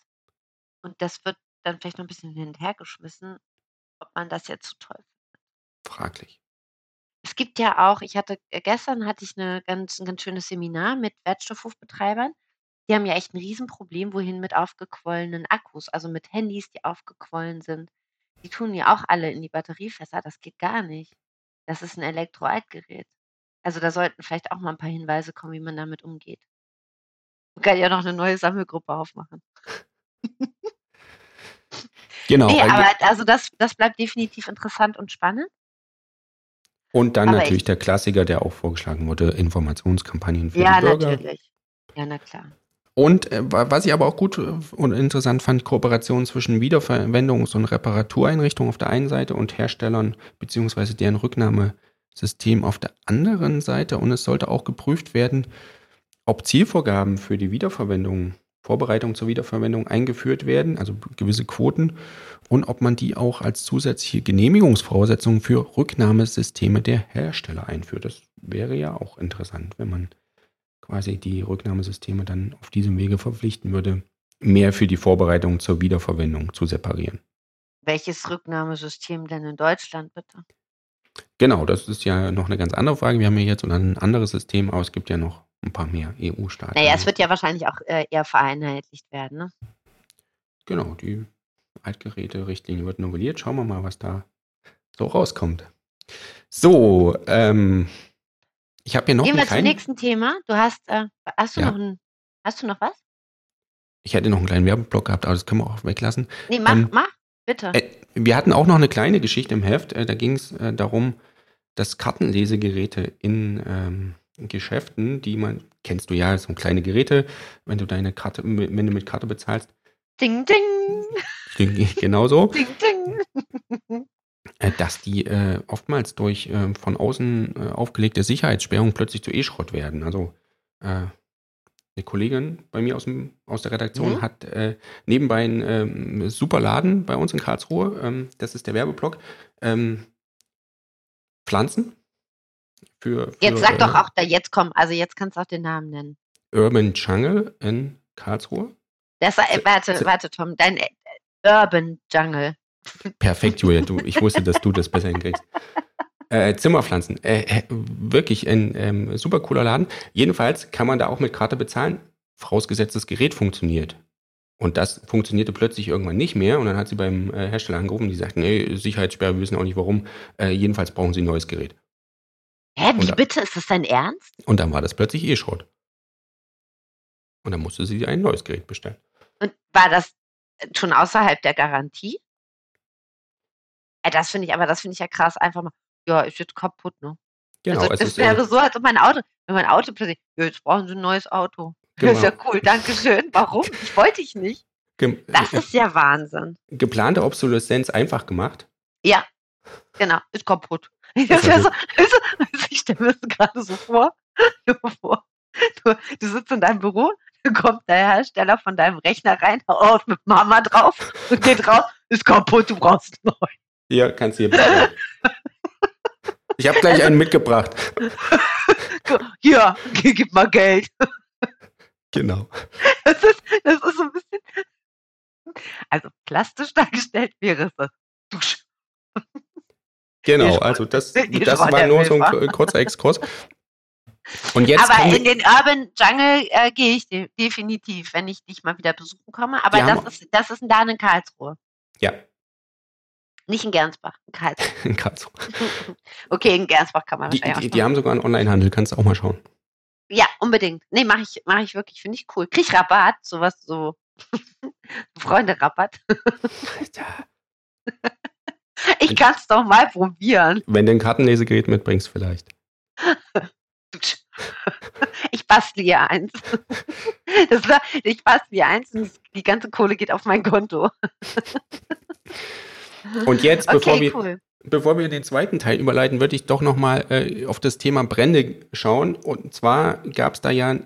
S4: und das wird dann vielleicht noch ein bisschen hin und her geschmissen, ob man das jetzt so toll findet.
S2: Fraglich.
S4: Es gibt ja auch, ich hatte, äh, gestern hatte ich eine ganz, ein ganz schönes Seminar mit Wertstoffhofbetreibern. die haben ja echt ein Riesenproblem, wohin mit aufgequollenen Akkus, also mit Handys, die aufgequollen sind. Die tun ja auch alle in die Batteriefässer, das geht gar nicht. Das ist ein Elektroaltgerät. Also da sollten vielleicht auch mal ein paar Hinweise kommen, wie man damit umgeht. Man kann ja noch eine neue Sammelgruppe aufmachen.
S2: Genau.
S4: Nee, aber also das, das bleibt definitiv interessant und spannend.
S2: und dann
S4: aber
S2: natürlich der Klassiker, der auch vorgeschlagen wurde, Informationskampagnen für
S4: Ja,
S2: die Bürger.
S4: natürlich. Ja, na klar.
S2: Und äh, wa- was ich aber auch gut äh, und interessant fand, Kooperation zwischen Wiederverwendungs- und Reparatureinrichtungen auf der einen Seite und Herstellern beziehungsweise deren Rücknahmesystem auf der anderen Seite. Und es sollte auch geprüft werden, ob Zielvorgaben für die Wiederverwendung, Vorbereitung zur Wiederverwendung eingeführt werden, also gewisse Quoten, und ob man die auch als zusätzliche Genehmigungsvoraussetzung für Rücknahmesysteme der Hersteller einführt. Das wäre ja auch interessant, wenn man quasi die Rücknahmesysteme dann auf diesem Wege verpflichten würde, mehr für die Vorbereitung zur Wiederverwendung zu separieren.
S4: Welches Rücknahmesystem denn in Deutschland, bitte?
S2: Genau, das ist ja noch eine ganz andere Frage. Wir haben ja jetzt ein anderes System, aber es gibt ja noch ein paar mehr EU-Staaten.
S4: Naja, es wird ja wahrscheinlich auch äh, eher vereinheitlicht werden, ne?
S2: Genau, die Altgeräte-Richtlinie wird novelliert. Schauen wir mal, was da so rauskommt. So, ähm, ich habe hier noch
S4: Gehen wir zum nächsten Thema. Du hast, äh, hast du
S2: Ja.
S4: noch ein, hast du noch was?
S2: ich hätte noch einen kleinen Werbeblock gehabt, aber das können wir auch weglassen.
S4: Nee, mach,
S2: Ähm,
S4: mach, bitte.
S2: Äh, wir hatten auch noch eine kleine Geschichte im Heft. Äh, da ging es äh, darum, dass Kartenlesegeräte in ähm, Geschäften, die man, kennst du ja, so kleine Geräte, wenn du deine Karte, wenn du mit Karte bezahlst,
S4: Ding, ding, [laughs]
S2: genauso,
S4: ding, ding. [laughs]
S2: äh, dass die äh, oftmals durch äh, von außen äh, aufgelegte Sicherheitssperrungen plötzlich zu E-Schrott werden. Also äh, eine Kollegin bei mir aus, dem, aus der Redaktion
S4: Mhm.
S2: hat äh, nebenbei einen ähm, super Laden bei uns in Karlsruhe. Ähm, das ist der Werbeblock. Ähm, Pflanzen. Für, für
S4: Jetzt sag doch auch da, jetzt komm, also jetzt kannst du auch den Namen nennen.
S2: Urban Jungle in Karlsruhe.
S4: Das, äh, warte, warte, Tom, dein Urban Jungle.
S2: Perfekt, Julia. Du, ich wusste, dass du das besser hinkriegst. Äh, Zimmerpflanzen. Äh, äh, wirklich ein ähm, super cooler Laden. Jedenfalls kann man da auch mit Karte bezahlen. Vorausgesetzt, das Gerät funktioniert. Und das funktionierte plötzlich irgendwann nicht mehr. Und dann hat sie beim äh, Hersteller angerufen, die sagten, nee, Sicherheitssperre, wir wissen auch nicht warum. Äh, jedenfalls brauchen sie ein neues Gerät.
S4: Hä, wie
S2: da-
S4: bitte? Ist das dein Ernst?
S2: Und dann war das plötzlich E-Schrott. Und dann musste sie ein neues Gerät bestellen.
S4: Und war das schon außerhalb der Garantie? Äh, das finde ich, aber das finde ich ja krass. Einfach mal, ja, ist jetzt kaputt, ne?
S2: Genau,
S4: also,
S2: es
S4: das wäre
S2: äh,
S4: so, als ob mein Auto, wenn mein Auto plötzlich, ja, jetzt brauchen sie ein neues Auto. [laughs] Das ist ja
S2: Genau.
S4: cool, danke schön. Warum? Ich wollte ich nicht.
S2: gem-
S4: Das
S2: äh,
S4: ist ja Wahnsinn.
S2: geplante Obsoleszenz einfach gemacht.
S4: Ja, genau, ist kaputt. [laughs] Das
S2: ja
S4: so, also, also ich stelle mir das gerade so vor. [laughs] Du, du sitzt in deinem Büro, dann kommt der Hersteller von deinem Rechner rein, hau auf mit Mama drauf und geht raus, ist kaputt, du brauchst neuen.
S2: Hier, kannst du hier bestellen. [laughs] Ich habe gleich einen mitgebracht. [laughs]
S4: Hier, gib mal Geld. [laughs]
S2: Genau.
S4: Das ist, das ist so ein bisschen. Also plastisch dargestellt wäre es das. Dusch.
S2: Genau, also das, das war nur so ein kurzer Exkurs. Und jetzt
S4: Aber in den Urban Jungle äh, gehe ich de definitiv, wenn ich dich mal wieder besuchen komme. Aber das ist, das ist ein Laden in Karlsruhe.
S2: ja,
S4: Nicht in Gernsbach, in Karlsruhe. [laughs]
S2: in Karlsruhe. [laughs]
S4: Okay, in Gernsbach kann man
S2: Die,
S4: wahrscheinlich
S2: die, die haben sogar einen Onlinehandel, kannst du auch mal schauen.
S4: Ja, unbedingt. Nee, mache ich, mach ich wirklich, finde ich cool. Krieg Rabatt, sowas so. [laughs] Freunde-Rabatt. Ich kann es doch mal probieren.
S2: Wenn du ein Kartenlesegerät mitbringst, vielleicht.
S4: Ich bastle ihr eins. War, ich bastle ihr eins und die ganze Kohle geht auf mein Konto.
S2: Und jetzt, [laughs] bevor,
S4: Okay,
S2: wir,
S4: cool.
S2: bevor wir in den zweiten Teil überleiten, würde ich doch nochmal äh, auf das Thema Brände schauen. Und zwar gab es da ja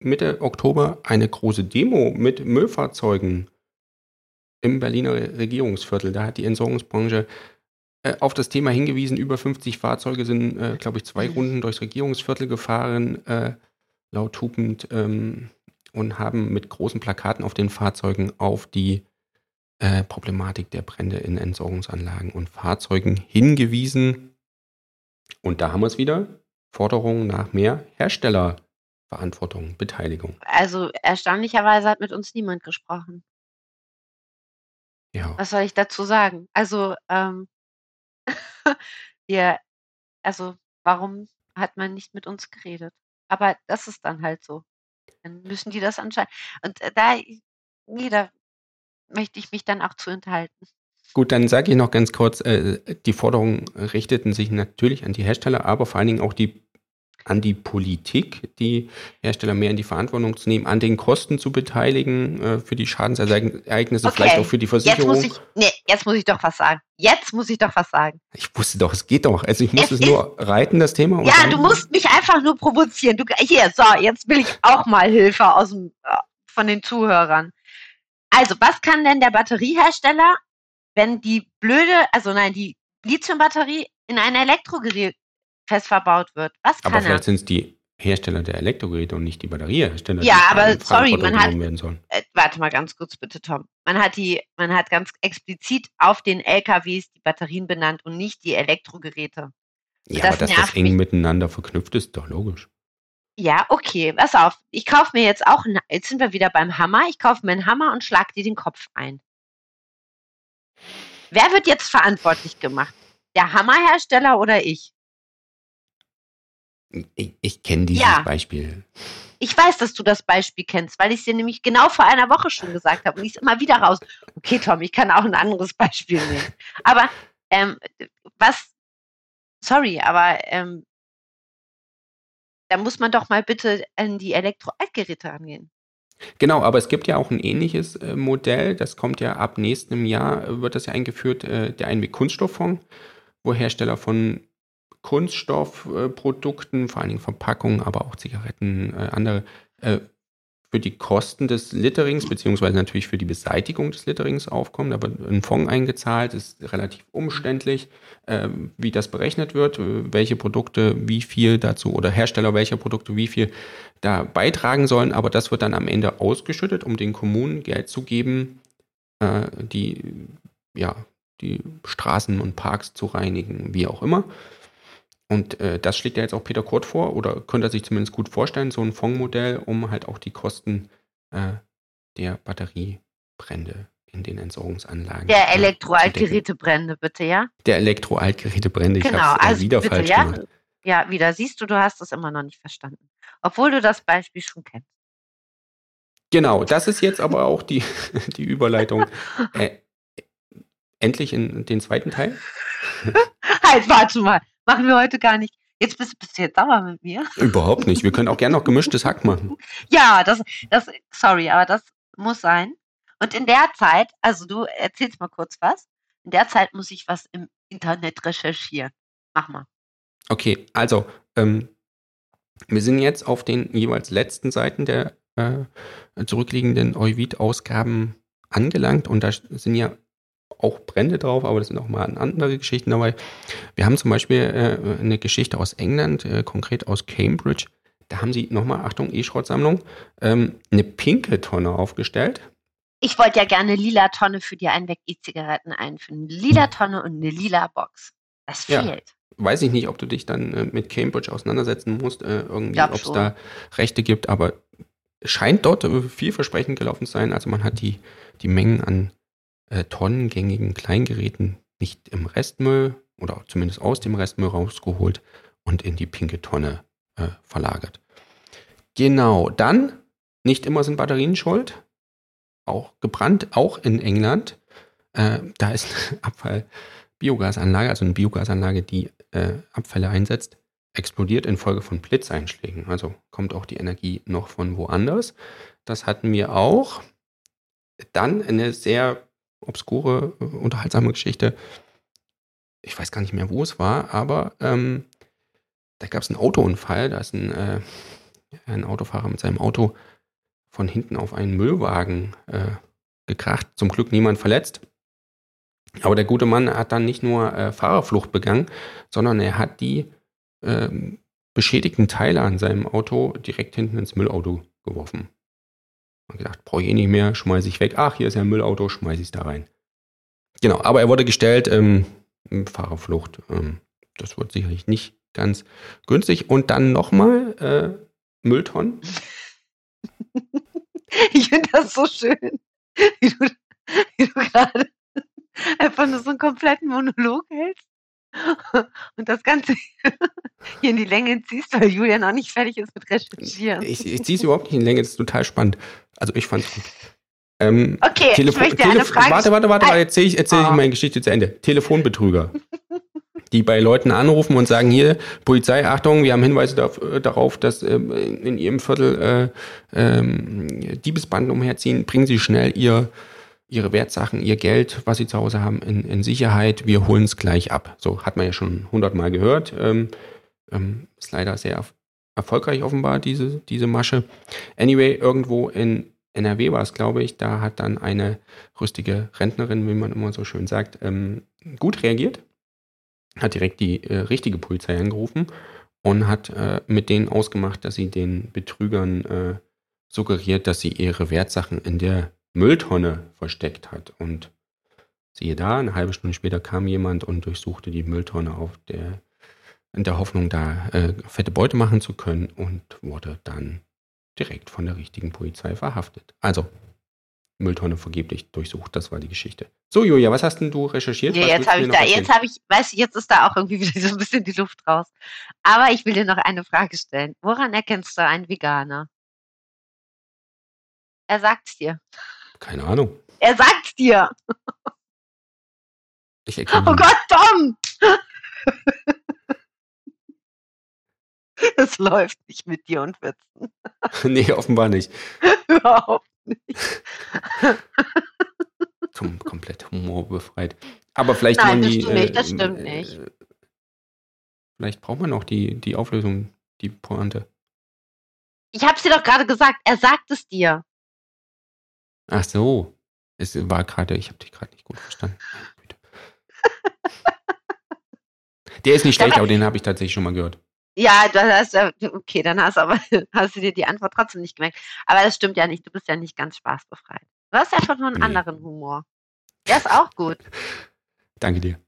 S2: Mitte Oktober eine große Demo mit Müllfahrzeugen im Berliner Regierungsviertel. Da hat die Entsorgungsbranche äh, auf das Thema hingewiesen. Über 50 Fahrzeuge sind, äh, glaube ich, zwei Runden durchs Regierungsviertel gefahren, äh, laut hupend, ähm, und haben mit großen Plakaten auf den Fahrzeugen auf die äh, Problematik der Brände in Entsorgungsanlagen und Fahrzeugen hingewiesen. Und da haben wir es wieder. Forderungen nach mehr Verantwortung, Beteiligung.
S4: Also erstaunlicherweise hat mit uns niemand gesprochen.
S2: Ja.
S4: Was soll ich dazu sagen? Also, ähm, [laughs] wir, also warum hat man nicht mit uns geredet? Aber das ist dann halt so. Dann müssen die das anscheinend. Und äh, da, nee, da möchte ich mich dann auch zu enthalten.
S2: Gut, dann sage ich noch ganz kurz, äh, die Forderungen richteten sich natürlich an die Hersteller, aber vor allen Dingen auch die an die Politik, die Hersteller mehr in die Verantwortung zu nehmen, an den Kosten zu beteiligen äh, für die Schadensereignisse,
S4: Okay,
S2: vielleicht auch für die Versicherung.
S4: Jetzt muss ich, nee, jetzt muss ich doch was sagen. Jetzt muss ich doch was sagen.
S2: Ich wusste doch, es geht doch. Also ich muss
S4: Es
S2: es, nur reiten, das Thema.
S4: Ja, du musst mich einfach nur provozieren. Du, hier, so, jetzt will ich auch mal Hilfe aus dem, äh, von den Zuhörern. Also, was kann denn der Batteriehersteller, wenn die blöde, also nein, die Lithiumbatterie in ein Elektrogerät fest verbaut wird? Was
S2: Aber
S4: kann er?
S2: vielleicht sind es die Hersteller der Elektrogeräte und nicht die Batteriehersteller,
S4: Ja,
S2: die
S4: aber sorry, man hat-
S2: genommen werden sollen.
S4: Äh, warte mal ganz kurz bitte, Tom. Man hat die, man hat ganz explizit auf den LKWs die Batterien benannt und nicht die Elektrogeräte.
S2: Ja,
S4: das
S2: aber dass das eng
S4: mich.
S2: miteinander verknüpft ist, doch logisch.
S4: Ja, okay, pass auf. Ich kaufe mir jetzt auch, einen- jetzt sind wir wieder beim Hammer. Ich kaufe mir einen Hammer und schlag dir den Kopf ein. Wer wird jetzt verantwortlich gemacht? Der Hammerhersteller oder ich?
S2: Ich, ich kenne dieses
S4: Ja.
S2: Beispiel.
S4: Ich weiß, dass du das Beispiel kennst, weil ich es dir nämlich genau vor einer Woche schon gesagt habe und ich es immer wieder raus. Okay, Tom, ich kann auch ein anderes Beispiel nehmen. Aber ähm, was, sorry, aber ähm, da muss man doch mal bitte an die Elektroaltgeräte angehen.
S2: Genau, aber es gibt ja auch ein ähnliches äh, Modell, das kommt ja ab nächstem Jahr, äh, wird das ja eingeführt, äh, der Einweg Kunststofffonds, wo Hersteller von Kunststoffprodukten, vor allen Dingen Verpackungen, aber auch Zigaretten, äh, andere, äh, für die Kosten des Litterings, beziehungsweise natürlich für die Beseitigung des Litterings aufkommen. Da wird ein Fonds eingezahlt, ist relativ umständlich, äh, wie das berechnet wird, welche Produkte wie viel dazu oder Hersteller welcher Produkte wie viel da beitragen sollen, aber das wird dann am Ende ausgeschüttet, um den Kommunen Geld zu geben, äh, die, ja, die Straßen und Parks zu reinigen, wie auch immer. Und äh, das schlägt ja jetzt auch Peter Kurt vor, oder könnte er sich zumindest gut vorstellen, so ein Fondsmodell, um halt auch die Kosten äh, der Batteriebrände in den Entsorgungsanlagen.
S4: Der
S2: äh.
S4: Elektroaltgerätebrände, bitte, ja?
S2: Der Elektroaltgerätebrände, ich
S4: Genau,
S2: habe es
S4: also
S2: wieder
S4: bitte,
S2: falsch
S4: ja?
S2: gemacht.
S4: Ja, wieder siehst du, du hast es immer noch nicht verstanden. Obwohl du das Beispiel schon kennst.
S2: Genau, das ist jetzt aber auch die, [laughs] die Überleitung. Äh, endlich in den zweiten Teil. [laughs]
S4: Halt, warte mal. Machen wir heute gar nicht. Jetzt bist, bist du jetzt sauer mit mir.
S2: Überhaupt nicht. Wir können auch gerne noch gemischtes Hack machen.
S4: Ja, das, das, sorry, aber das muss sein. Und in der Zeit, also du erzählst mal kurz was. In der Zeit muss ich was im Internet recherchieren. Mach mal.
S2: Okay, also ähm, wir sind jetzt auf den jeweils letzten Seiten der äh, zurückliegenden Euvid-Ausgaben angelangt und da sind ja auch Brände drauf, aber das sind auch mal andere Geschichten dabei. Wir haben zum Beispiel äh, eine Geschichte aus England, äh, konkret aus Cambridge. Da haben sie nochmal, Achtung, E-Schrottsammlung, ähm, eine pinke Tonne aufgestellt.
S4: Ich wollte ja gerne lila Tonne für die Einweg-E-Zigaretten einführen. Eine lila Tonne und eine lila Box. Das
S2: Ja.
S4: fehlt.
S2: Weiß ich nicht, ob du dich dann äh, mit Cambridge auseinandersetzen musst, äh, irgendwie, ob es da Rechte gibt, aber scheint dort äh, vielversprechend gelaufen zu sein. Also man hat die, die Mengen an äh, tonnengängigen Kleingeräten nicht im Restmüll oder zumindest aus dem Restmüll rausgeholt und in die pinke Tonne äh, verlagert. Genau, dann, nicht immer sind Batterien schuld, auch gebrannt, auch in England. Äh, da ist [laughs] Abfall Biogasanlage, also eine Biogasanlage, die äh, Abfälle einsetzt, explodiert infolge von Blitzeinschlägen. Also kommt auch die Energie noch von woanders. Das hatten wir auch. Dann eine sehr obskure, äh, unterhaltsame Geschichte. Ich weiß gar nicht mehr, wo es war, aber ähm, da gab es einen Autounfall. Da ist ein, äh, ein Autofahrer mit seinem Auto von hinten auf einen Müllwagen äh, gekracht. Zum Glück niemand verletzt. Aber der gute Mann hat dann nicht nur äh, Fahrerflucht begangen, sondern er hat die ähm, beschädigten Teile an seinem Auto direkt hinten ins Müllauto geworfen. Und gedacht, brauche ich eh nicht mehr, schmeiße ich weg. Ach, hier ist ja ein Müllauto, schmeiße ich es da rein. Genau, aber er wurde gestellt, ähm, Fahrerflucht. Ähm, das wird sicherlich nicht ganz günstig. Und dann nochmal äh, Mülltonnen? [laughs]
S4: Ich finde das so schön, wie du, wie du gerade einfach nur so einen kompletten Monolog hältst [laughs] und das Ganze [laughs] hier in die Länge ziehst, weil Julia noch nicht fertig ist mit Recherchieren.
S2: Ich, ich ziehe es überhaupt nicht in die Länge, das ist total spannend. Also ich fand es gut. Ähm,
S4: Okay, ich
S2: Telefon-
S4: möchte dir eine
S2: Telef-
S4: Frage
S2: Warte, warte, warte, warte, erzähle ich, erzähl ich
S4: Ah.
S2: meine Geschichte zu Ende. Telefonbetrüger. [laughs] Die bei Leuten anrufen und sagen, hier, Polizei, Achtung, wir haben Hinweise darauf, äh, dass ähm, in Ihrem Viertel äh, ähm, Diebesbanden umherziehen. Bringen Sie schnell Ihr, Ihre Wertsachen, Ihr Geld, was Sie zu Hause haben, in, in Sicherheit. Wir holen es gleich ab. So, hat man ja schon hundertmal gehört. Ähm, ähm, ist leider sehr erf- erfolgreich offenbar, diese, diese Masche. Anyway, irgendwo in NRW war es, glaube ich, da hat dann eine rüstige Rentnerin, wie man immer so schön sagt, ähm, gut reagiert, hat direkt die äh, richtige Polizei angerufen und hat äh, mit denen ausgemacht, dass sie den Betrügern äh, suggeriert, dass sie ihre Wertsachen in der Mülltonne versteckt hat. Und siehe da, eine halbe Stunde später kam jemand und durchsuchte die Mülltonne auf der, in der Hoffnung, da äh, fette Beute machen zu können und wurde dann direkt von der richtigen Polizei verhaftet. Also, Mülltonne vergeblich durchsucht, das war die Geschichte. So, Julia, was hast denn du recherchiert?
S4: Ja,
S2: Was
S4: jetzt habe ich da,
S2: erzählen?
S4: jetzt habe ich, weißt du, jetzt ist da auch irgendwie [laughs] wieder so ein bisschen die Luft raus. Aber ich will dir noch eine Frage stellen. Woran erkennst du einen Veganer? Er sagt's dir.
S2: Keine Ahnung.
S4: Er sagt's dir.
S2: Ich erkenne
S4: Oh. Gott, Tom! Es läuft nicht mit dir und Witzen. [laughs]
S2: nee, offenbar nicht. [laughs]
S4: Überhaupt nicht.
S2: Zum komplett humorbefreit. Aber vielleicht
S4: Nein, das
S2: die,
S4: stimmt nicht, das
S2: äh,
S4: stimmt
S2: äh,
S4: nicht.
S2: Vielleicht braucht man noch die, die Auflösung, die Pointe.
S4: Ich hab's dir doch gerade gesagt. Er sagt es dir.
S2: Ach so. Es war gerade, ich habe dich gerade nicht gut verstanden. Der ist nicht schlecht, aber den habe ich tatsächlich schon mal gehört.
S4: Ja, hast, äh, okay, dann hast, aber, [laughs] hast du dir die Antwort trotzdem nicht gemerkt. Aber das stimmt ja nicht. Du bist ja nicht ganz spaßbefreit. Du hast einfach nur einen
S2: Nee.
S4: anderen Humor. Der ist auch gut. [laughs]
S2: Danke dir.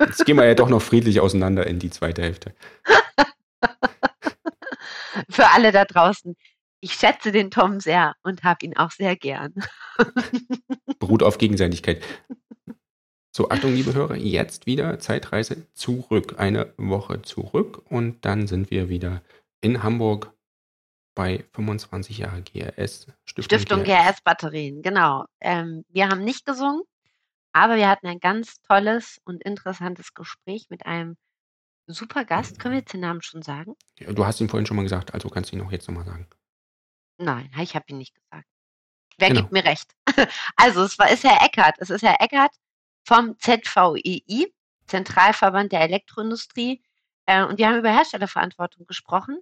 S2: Jetzt gehen wir ja doch noch friedlich auseinander in die zweite Hälfte. [laughs]
S4: Für alle da draußen. Ich schätze den Tom sehr und habe ihn auch sehr gern. [laughs]
S2: Beruht auf Gegenseitigkeit. So, Achtung, liebe Hörer, jetzt wieder Zeitreise zurück. Eine Woche zurück und dann sind wir wieder in Hamburg bei 25 Jahre GRS. Stiftung,
S4: Stiftung GRS Batterien, genau. Ähm, wir haben nicht gesungen, aber wir hatten ein ganz tolles und interessantes Gespräch mit einem super Gast. Können wir jetzt den Namen schon sagen?
S2: Du hast ihn vorhin schon mal gesagt, also kannst du ihn auch jetzt nochmal sagen.
S4: Nein, ich habe ihn nicht gesagt. Wer
S2: Genau.
S4: gibt mir recht? [laughs] Also es war, ist Herr Eckert. Es ist Herr Eckert vom ZVEI, Zentralverband der Elektroindustrie. Äh, und wir haben über Herstellerverantwortung gesprochen,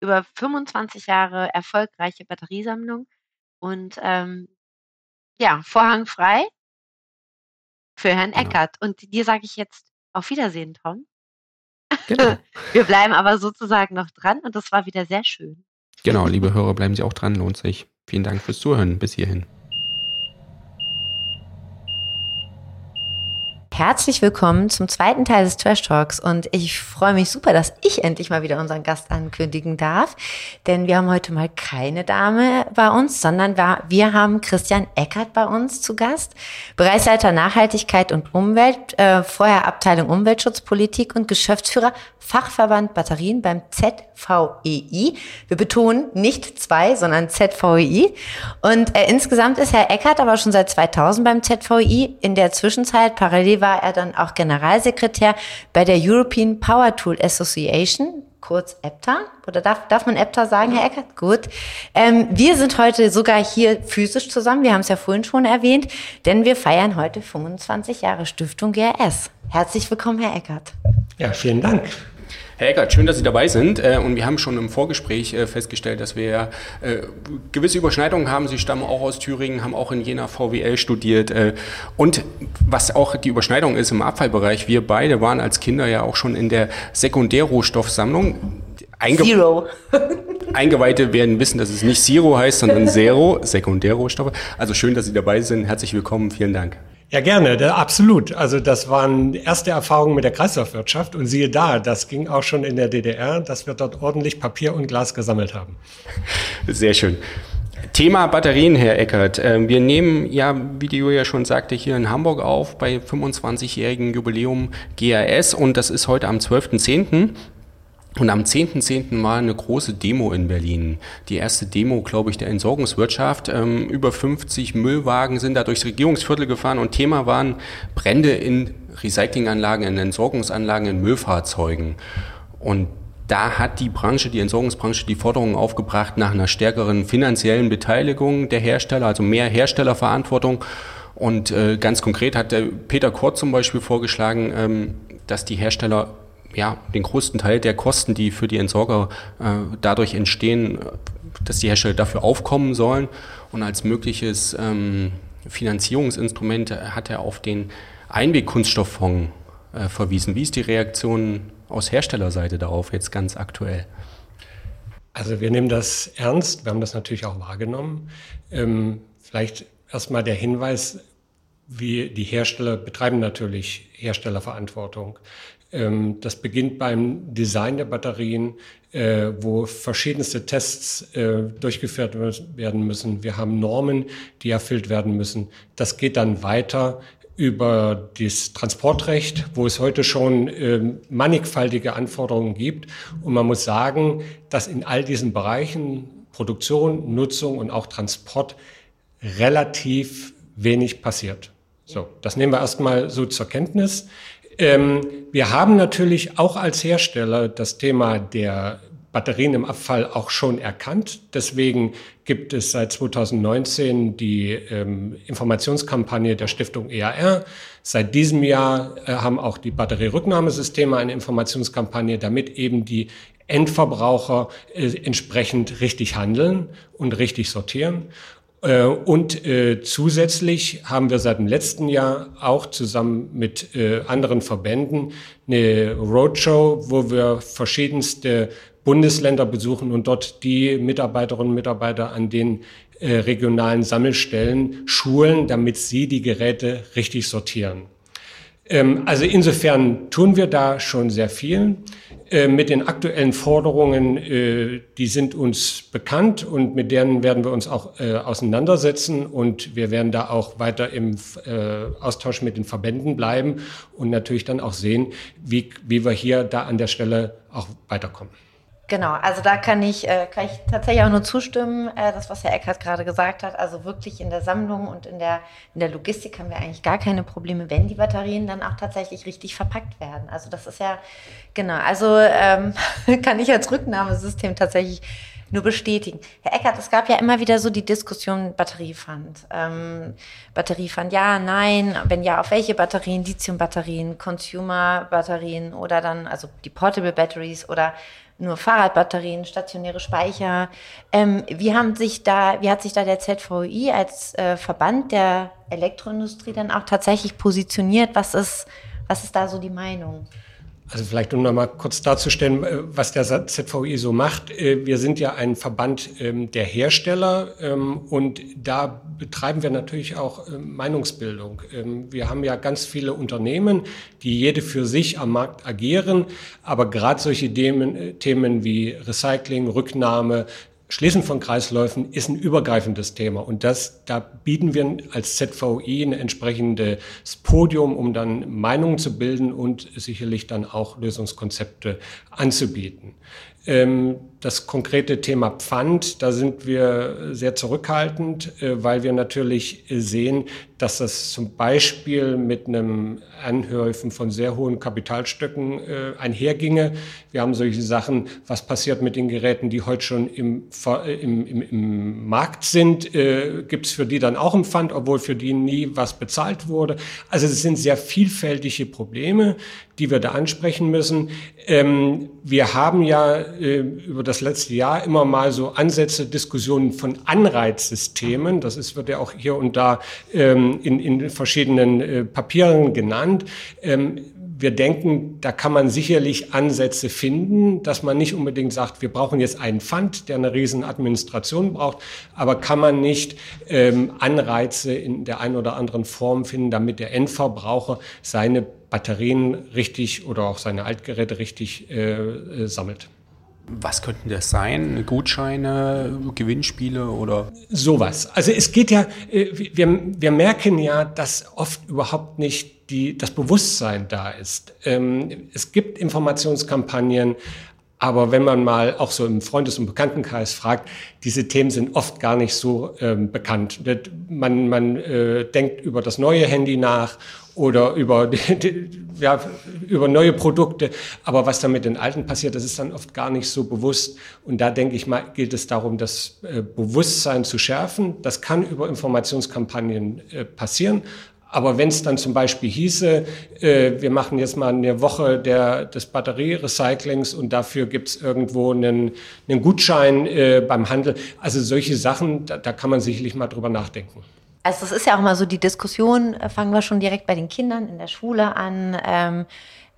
S4: über 25 Jahre erfolgreiche Batteriesammlung und ähm, ja, Vorhang frei für Herrn
S2: Genau.
S4: Eckert. Und dir sage ich jetzt auf Wiedersehen, Tom.
S2: Genau. [laughs]
S4: Wir bleiben aber sozusagen noch dran und das war wieder sehr schön.
S2: Genau, liebe Hörer, bleiben Sie auch dran, lohnt sich. Vielen Dank fürs Zuhören bis hierhin.
S3: Herzlich willkommen zum zweiten Teil des Trash Talks und ich freue mich super, dass ich endlich mal wieder unseren Gast ankündigen darf, denn wir haben heute mal keine Dame bei uns, sondern wir- haben Christian Eckert bei uns zu Gast, Bereichsleiter Nachhaltigkeit und Umwelt, äh, vorher Abteilung Umweltschutzpolitik und Geschäftsführer Fachverband Batterien beim ZVEI. Wir betonen nicht zwei, sondern ZVEI. Und äh, insgesamt ist Herr Eckert aber schon seit 2000 beim ZVEI. In der Zwischenzeit, parallel war er dann auch Generalsekretär bei der European Power Tool Association, kurz EPTA. Oder darf, darf man EPTA sagen, Herr Eckert? Gut. Ähm, wir sind heute sogar hier physisch zusammen. Wir haben es ja vorhin schon erwähnt, denn wir feiern heute 25 Jahre Stiftung GRS. Herzlich willkommen, Herr Eckert.
S5: Ja, vielen Dank.
S2: Herr Eckert, schön, dass Sie dabei sind. Äh, Und wir haben schon im Vorgespräch äh, festgestellt, dass wir ja äh, gewisse Überschneidungen haben. Sie stammen auch aus Thüringen, haben auch in Jena VWL studiert. Und was auch die Überschneidung ist im Abfallbereich, wir beide waren als Kinder ja auch schon in der Sekundärrohstoffsammlung. Einge
S3: Zero. [laughs]
S2: Eingeweihte werden wissen, dass es nicht Zero heißt, sondern Zero, Sekundärrohstoffe. Also schön, dass Sie dabei sind. Herzlich willkommen, vielen Dank.
S5: Ja, gerne, da, absolut. Also das waren erste Erfahrungen mit der Kreislaufwirtschaft und siehe da, das ging auch schon in der DDR, dass wir dort ordentlich Papier und Glas gesammelt haben.
S2: Sehr schön. Thema Batterien, Herr Eckert. Ähm, wir nehmen ja, wie die Julia schon sagte, hier in Hamburg auf bei 25-jährigen Jubiläum GAS und das ist heute am 12.10. Und am 10.10. .10. war eine große Demo in Berlin. Die erste Demo, glaube ich, der Entsorgungswirtschaft. Ähm, über 50 Müllwagen sind da durchs Regierungsviertel gefahren und Thema waren Brände in Recyclinganlagen, in Entsorgungsanlagen, in Müllfahrzeugen. Und da hat die Branche, die Entsorgungsbranche, die Forderung aufgebracht nach einer stärkeren finanziellen Beteiligung der Hersteller, also mehr Herstellerverantwortung. Und äh, ganz konkret hat der Peter Kort zum Beispiel vorgeschlagen, ähm, dass die Hersteller ja, den größten Teil der Kosten, die für die Entsorger äh, dadurch entstehen, dass die Hersteller dafür aufkommen sollen. Und als mögliches ähm, Finanzierungsinstrument hat er auf den Einwegkunststofffonds äh, verwiesen. Wie ist die Reaktion aus Herstellerseite darauf jetzt ganz aktuell?
S5: Also wir nehmen das ernst, wir haben das natürlich auch wahrgenommen. Ähm, vielleicht erstmal der Hinweis, wie die Hersteller betreiben natürlich Herstellerverantwortung. Ähm, das beginnt beim Design der Batterien, äh, wo verschiedenste Tests äh, durchgeführt werden müssen. Wir haben Normen, die erfüllt werden müssen. Das geht dann weiter über das Transportrecht, wo es heute schon äh, mannigfaltige Anforderungen gibt. Und man muss sagen, dass in all diesen Bereichen Produktion, Nutzung und auch Transport relativ wenig passiert. So, das nehmen wir erstmal so zur Kenntnis. Ähm, wir haben natürlich auch als Hersteller das Thema der Batterien im Abfall auch schon erkannt. Deswegen gibt es seit 2019 die ähm, Informationskampagne der Stiftung EAR. Seit diesem Jahr äh, haben auch die Batterierücknahmesysteme eine Informationskampagne, damit eben die Endverbraucher äh, entsprechend richtig handeln und richtig sortieren. Äh, und äh, zusätzlich haben wir seit dem letzten Jahr auch zusammen mit äh, anderen Verbänden eine Roadshow, wo wir verschiedenste Bundesländer besuchen und dort die Mitarbeiterinnen und Mitarbeiter an den äh, regionalen Sammelstellen schulen, damit sie die Geräte richtig sortieren. Ähm, also insofern tun wir da schon sehr viel. Äh, mit den aktuellen Forderungen, äh, die sind uns bekannt und mit denen werden wir uns auch äh, auseinandersetzen und wir werden da auch weiter im Austausch mit den Verbänden bleiben und natürlich dann auch sehen, wie, wie wir hier da an der Stelle auch weiterkommen.
S3: Genau, also da kann ich, äh, kann ich tatsächlich auch nur zustimmen, äh, das, was Herr Eckert gerade gesagt hat. Also wirklich in der Sammlung und in der, in der Logistik haben wir eigentlich gar keine Probleme, wenn die Batterien dann auch tatsächlich richtig verpackt werden. Also das ist ja, genau, also ähm, [laughs] kann ich als Rücknahmesystem tatsächlich nur bestätigen. Herr Eckert, es gab ja immer wieder so die Diskussion Batteriefund. Ähm, Batteriefund, ja, nein, wenn ja, auf welche Batterien? Lithium-Batterien, Consumer-Batterien oder dann, also die Portable Batteries oder nur Fahrradbatterien, stationäre Speicher. Ähm, wie, haben sich da, wie hat sich da der ZVI als äh, Verband der Elektroindustrie dann auch tatsächlich positioniert? Was ist, was ist da so die Meinung?
S5: Also vielleicht um nochmal kurz darzustellen, äh, was der ZVI so macht. Äh, wir sind ja ein Verband ähm, der Hersteller ähm, und da betreiben wir natürlich auch ähm, Meinungsbildung. Wir haben ja ganz viele Unternehmen, die jede für sich am Markt agieren, aber gerade solche Themen, äh, Themen wie Recycling, Rücknahme, Schließen von Kreisläufen ist ein übergreifendes Thema und das, da bieten wir als ZVI ein entsprechendes Podium, um dann Meinungen zu bilden und sicherlich dann auch Lösungskonzepte anzubieten. Ähm, das konkrete Thema Pfand, da sind wir sehr zurückhaltend, äh, weil wir natürlich sehen, dass das zum Beispiel mit einem Anhäufen von sehr hohen Kapitalstöcken äh, einherginge. Wir haben solche Sachen, was passiert mit den Geräten, die heute schon im, im, im, im Markt sind, äh, gibt es für die dann auch ein Pfand, obwohl für die nie was bezahlt wurde. Also es sind sehr vielfältige Probleme, die wir da ansprechen müssen. Ähm, wir haben ja äh, über das letzte Jahr immer mal so Ansätze, Diskussionen von Anreizsystemen. Das ist, wird ja auch hier und da ähm, in, in verschiedenen äh, Papieren genannt. Ähm, wir denken, da kann man sicherlich Ansätze finden, dass man nicht unbedingt sagt, wir brauchen jetzt einen Pfand, der eine riesen Administration braucht, aber kann man nicht ähm, Anreize in der einen oder anderen Form finden, damit der Endverbraucher seine Batterien richtig oder auch seine Altgeräte richtig äh, äh, sammelt.
S2: Was könnten das sein? Gutscheine, Gewinnspiele oder?
S5: Sowas. Also es geht ja, äh, wir, wir merken ja, dass oft überhaupt nicht die, das Bewusstsein da ist. Ähm, es gibt Informationskampagnen, aber wenn man mal auch so im Freundes- und Bekanntenkreis fragt, diese Themen sind oft gar nicht so ähm, bekannt. Man, man äh, denkt über das neue Handy nach oder über, [laughs] ja, über neue Produkte. Aber was da mit den alten passiert, das ist dann oft gar nicht so bewusst. Und da denke ich mal, gilt es darum, das äh, Bewusstsein zu schärfen. Das kann über Informationskampagnen äh, passieren. Aber wenn es dann zum Beispiel hieße, äh, wir machen jetzt mal eine Woche der, des Batterierecyclings und dafür gibt es irgendwo einen, einen Gutschein äh, beim Handel, also solche Sachen, da, da kann man sicherlich mal drüber nachdenken.
S3: Also es ist ja auch mal so die Diskussion, äh, fangen wir schon direkt bei den Kindern in der Schule an. Ähm,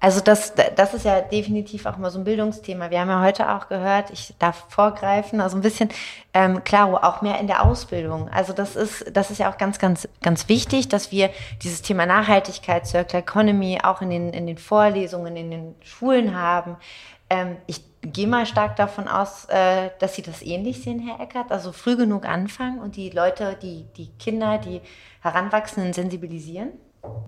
S3: also das, das ist ja definitiv auch mal so ein Bildungsthema. Wir haben ja heute auch gehört, ich darf vorgreifen, also ein bisschen, ähm, klaro, auch mehr in der Ausbildung. Also das ist, das ist ja auch ganz, ganz, ganz wichtig, dass wir dieses Thema Nachhaltigkeit, Circular Economy auch in den, in den Vorlesungen, in den Schulen haben. Ähm, ich gehe mal stark davon aus, äh, dass Sie das ähnlich sehen, Herr Eckert. Also früh genug anfangen und die Leute, die, die Kinder, die Heranwachsenden sensibilisieren?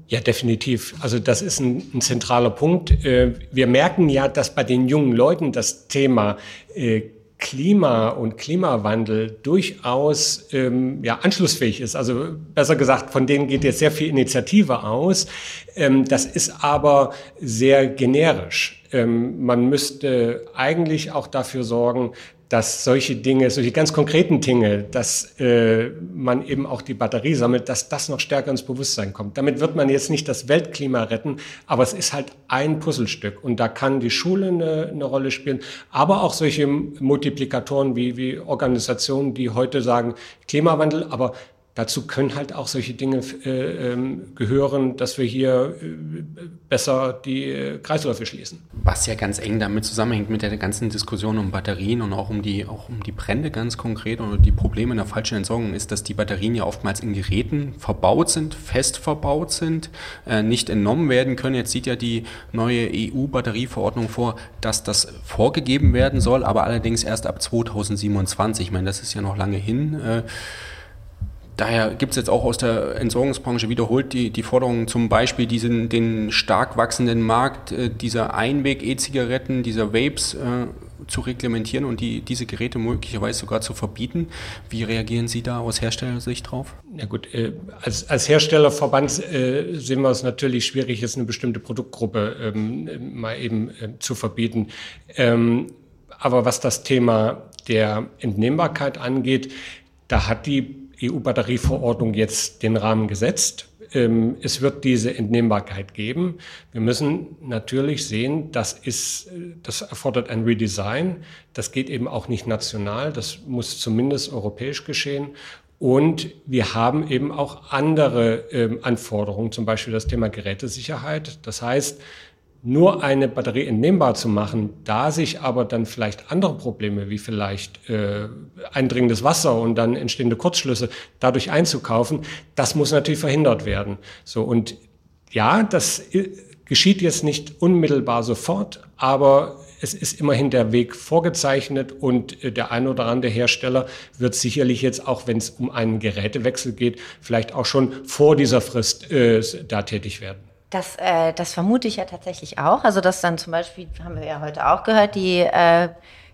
S5: Ja, definitiv. Also das ist ein, ein zentraler Punkt. Äh, wir merken ja, dass bei den jungen Leuten das Thema äh, Klima und Klimawandel durchaus ähm, ja, anschlussfähig ist. Also besser gesagt, von denen geht jetzt sehr viel Initiative aus. Ähm, das ist aber sehr generisch. Ähm, man müsste eigentlich auch dafür sorgen, dass solche Dinge, solche ganz konkreten Dinge, dass äh, man eben auch die Batterie sammelt, dass das noch stärker ins Bewusstsein kommt. Damit wird man jetzt nicht das Weltklima retten, aber es ist halt ein Puzzlestück und da kann die Schule eine, eine Rolle spielen, aber auch solche Multiplikatoren wie, wie Organisationen, die heute sagen Klimawandel, aber Dazu können halt auch solche Dinge äh, ähm, gehören, dass wir hier äh, besser die äh, Kreisläufe schließen.
S2: Was ja ganz eng damit zusammenhängt mit der ganzen Diskussion um Batterien und auch um die, auch um die Brände ganz konkret oder die Probleme in der falschen Entsorgung ist, dass die Batterien ja oftmals in Geräten verbaut sind, fest verbaut sind, äh, nicht entnommen werden können. Jetzt sieht ja die neue EU-Batterieverordnung vor, dass das vorgegeben werden soll, aber allerdings erst ab 2027. Ich meine, das ist ja noch lange hin. Äh, Daher gibt es jetzt auch aus der Entsorgungsbranche wiederholt die, die Forderung, zum Beispiel diesen, den stark wachsenden Markt äh, dieser Einweg-E-Zigaretten, dieser Vapes äh, zu reglementieren und die, diese Geräte möglicherweise sogar zu verbieten. Wie reagieren Sie da aus Herstellersicht drauf?
S5: Ja gut, äh, als, als Herstellerverband äh, sehen wir es natürlich schwierig, jetzt eine bestimmte Produktgruppe ähm, mal eben äh, zu verbieten. Ähm, aber was das Thema der Entnehmbarkeit angeht, da hat die EU-Batterieverordnung jetzt den Rahmen gesetzt. Ähm, es wird diese Entnehmbarkeit geben. Wir müssen natürlich sehen, das ist, das erfordert ein Redesign. Das geht eben auch nicht national. Das muss zumindest europäisch geschehen. Und wir haben eben auch andere ähm, Anforderungen, zum Beispiel das Thema Gerätesicherheit. Das heißt, nur eine Batterie entnehmbar zu machen, da sich aber dann vielleicht andere Probleme wie vielleicht äh, eindringendes Wasser und dann entstehende Kurzschlüsse dadurch einzukaufen, das muss natürlich verhindert werden. So und ja, das geschieht jetzt nicht unmittelbar sofort, aber es ist immerhin der Weg vorgezeichnet und äh, der ein oder andere Hersteller wird sicherlich jetzt, auch wenn es um einen Gerätewechsel geht, vielleicht auch schon vor dieser Frist äh, da tätig werden.
S3: Das, äh, das vermute ich ja tatsächlich auch. Also, dass dann zum Beispiel, haben wir ja heute auch gehört, die äh,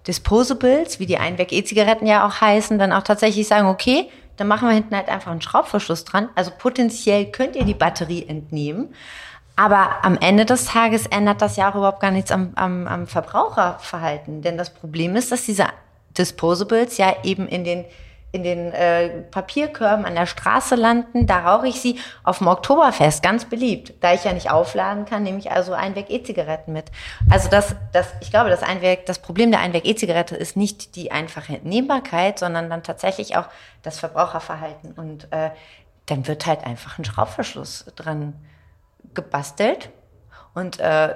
S3: Disposables, wie die Einweg-E-Zigaretten ja auch heißen, dann auch tatsächlich sagen, okay, dann machen wir hinten halt einfach einen Schraubverschluss dran. Also potenziell könnt ihr die Batterie entnehmen. Aber am Ende des Tages ändert das ja auch überhaupt gar nichts am, am, am Verbraucherverhalten. Denn das Problem ist, dass diese Disposables ja eben in den in den äh, Papierkörben an der Straße landen. Da rauche ich sie auf dem Oktoberfest, ganz beliebt. Da ich ja nicht aufladen kann, nehme ich also Einweg-E-Zigaretten mit. Also das, das, ich glaube, das, Einweg, das Problem der Einweg-E-Zigarette ist nicht die einfache Entnehmbarkeit, sondern dann tatsächlich auch das Verbraucherverhalten. Und äh, dann wird halt einfach ein Schraubverschluss dran gebastelt Und äh,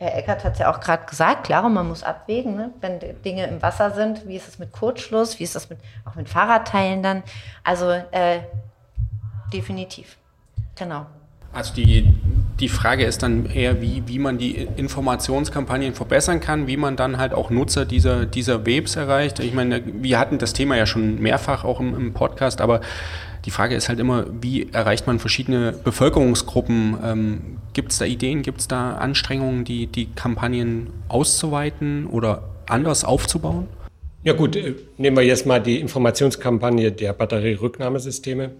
S3: Herr Eckert hat es ja auch gerade gesagt, klar, man muss abwägen, ne? wenn Dinge im Wasser sind, wie ist es mit Kurzschluss, wie ist das mit, auch mit Fahrradteilen dann. Also äh, definitiv, genau.
S2: Also die, die Frage ist dann eher, wie, wie man die Informationskampagnen verbessern kann, wie man dann halt auch Nutzer dieser, dieser Webs erreicht. Ich meine, wir hatten das Thema ja schon mehrfach auch im, im Podcast, aber die Frage ist halt immer, wie erreicht man verschiedene Bevölkerungsgruppen? Ähm, gibt es da Ideen, gibt es da Anstrengungen, die, die Kampagnen auszuweiten oder anders aufzubauen?
S5: Ja gut, äh, nehmen wir jetzt mal die Informationskampagne der Batterierücknahmesysteme.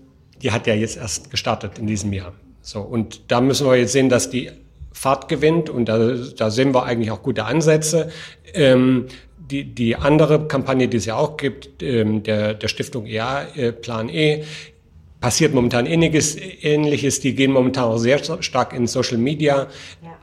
S5: Die hat ja jetzt erst gestartet in diesem Jahr. So, und da müssen wir jetzt sehen, dass die Fahrt gewinnt und da, da sehen wir eigentlich auch gute Ansätze. Ähm, die, die andere Kampagne, die es ja auch gibt, ähm, der, der Stiftung EA, äh, Plan E, passiert momentan ähnliches, ähnliches. Die gehen momentan auch sehr stark in Social Media.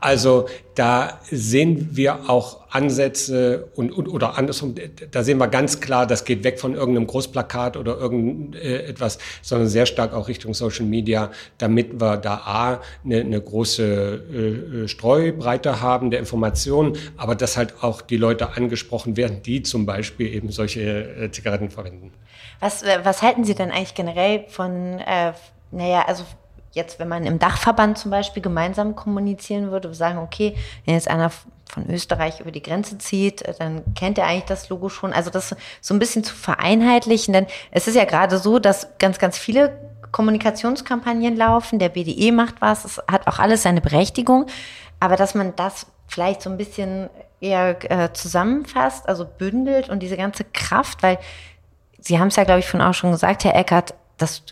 S5: Also da sehen wir auch Ansätze und, und oder andersrum, da sehen wir ganz klar, das geht weg von irgendeinem Großplakat oder irgendetwas, äh, sondern sehr stark auch Richtung Social Media, damit wir da A, eine, eine große äh, Streubreite haben der Informationen, aber dass halt auch die Leute angesprochen werden, die zum Beispiel eben solche äh, Zigaretten verwenden.
S3: Was, äh, was halten Sie denn eigentlich generell von, äh, naja, also jetzt, wenn man im Dachverband zum Beispiel gemeinsam kommunizieren würde, sagen, okay, wenn jetzt einer von Österreich über die Grenze zieht, äh, dann kennt er eigentlich das Logo schon. Also das so ein bisschen zu vereinheitlichen, denn es ist ja gerade so, dass ganz, ganz viele Kommunikationskampagnen laufen, der BDE macht was, es hat auch alles seine Berechtigung, aber dass man das vielleicht so ein bisschen eher äh, zusammenfasst, also bündelt und diese ganze Kraft, weil Sie haben es ja, glaube ich, von auch schon gesagt, Herr Eckert, das,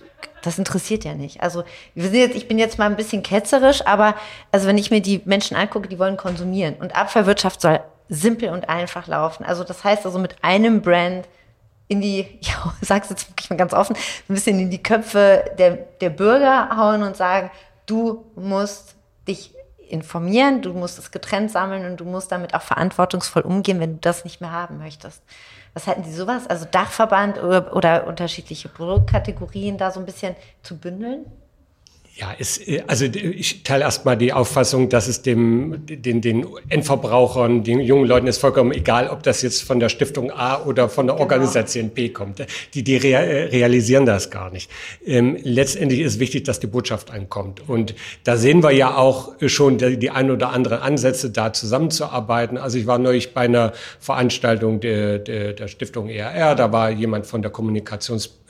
S3: das interessiert ja nicht. Also jetzt, ich bin jetzt mal ein bisschen ketzerisch, aber also wenn ich mir die Menschen angucke, die wollen konsumieren. Und Abfallwirtschaft soll simpel und einfach laufen. Also das heißt also mit einem Brand in die, [laughs] ja, sag's jetzt wirklich mal ganz offen, ein bisschen in die Köpfe der, der Bürger hauen und sagen, du musst dich informieren, du musst es getrennt sammeln und du musst damit auch verantwortungsvoll umgehen, wenn du das nicht mehr haben möchtest. Was halten Sie sowas? Also Dachverband oder, oder unterschiedliche Produktkategorien da so ein bisschen zu bündeln?
S5: Ja, es, also ich teile erstmal die Auffassung, dass es dem, den, den Endverbrauchern, den jungen Leuten ist vollkommen egal, ob das jetzt von der Stiftung A oder von der genau. Organisation B kommt. Die, die realisieren das gar nicht. Ähm, letztendlich ist wichtig, dass die Botschaft ankommt. Und da sehen wir ja auch schon die, die ein oder andere Ansätze, da zusammenzuarbeiten. Also ich war neulich bei einer Veranstaltung der, der, der Stiftung ERR, da war jemand von der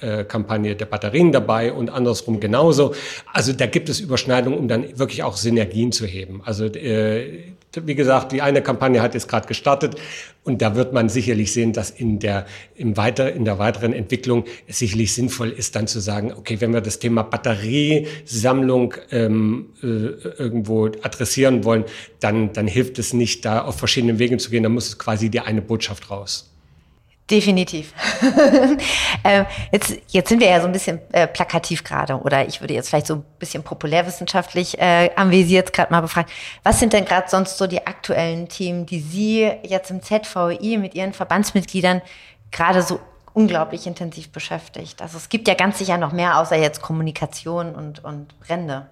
S5: Kommunikationskampagne der Batterien dabei und andersrum genauso. Also da gibt es Überschneidungen, um dann wirklich auch Synergien zu heben. Also äh, wie gesagt, die eine Kampagne hat jetzt gerade gestartet und da wird man sicherlich sehen, dass in der, im weiter, in der weiteren Entwicklung es sicherlich sinnvoll ist, dann zu sagen, okay, wenn wir das Thema Batteriesammlung ähm, äh, irgendwo adressieren wollen, dann, dann hilft es nicht, da auf verschiedenen Wegen zu gehen, da muss es quasi die eine Botschaft raus.
S3: Definitiv. [laughs] ähm, jetzt, jetzt sind wir ja so ein bisschen äh, plakativ gerade oder ich würde jetzt vielleicht so ein bisschen populärwissenschaftlich äh, anvisiert gerade mal befragen. Was sind denn gerade sonst so die aktuellen Themen, die Sie jetzt im ZVI mit Ihren Verbandsmitgliedern gerade so unglaublich intensiv beschäftigt? Also es gibt ja ganz sicher noch mehr außer jetzt Kommunikation und, und Brände.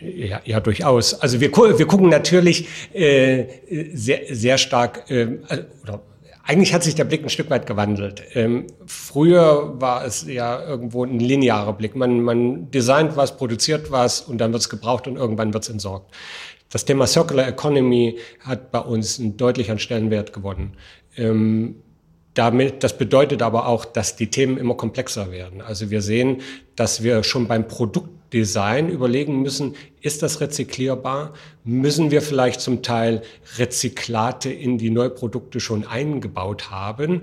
S5: Ja, ja, durchaus. Also wir, wir gucken natürlich äh, sehr, sehr stark, äh, oder eigentlich hat sich der Blick ein Stück weit gewandelt. Ähm, früher war es ja irgendwo ein linearer Blick. Man, man designt was, produziert was und dann wird es gebraucht und irgendwann wird es entsorgt. Das Thema Circular Economy hat bei uns einen deutlichen Stellenwert gewonnen. Ähm, damit, das bedeutet aber auch, dass die Themen immer komplexer werden. Also wir sehen, dass wir schon beim Produktdesign überlegen müssen, ist das rezyklierbar? Müssen wir vielleicht zum Teil Rezyklate in die Neuprodukte schon eingebaut haben?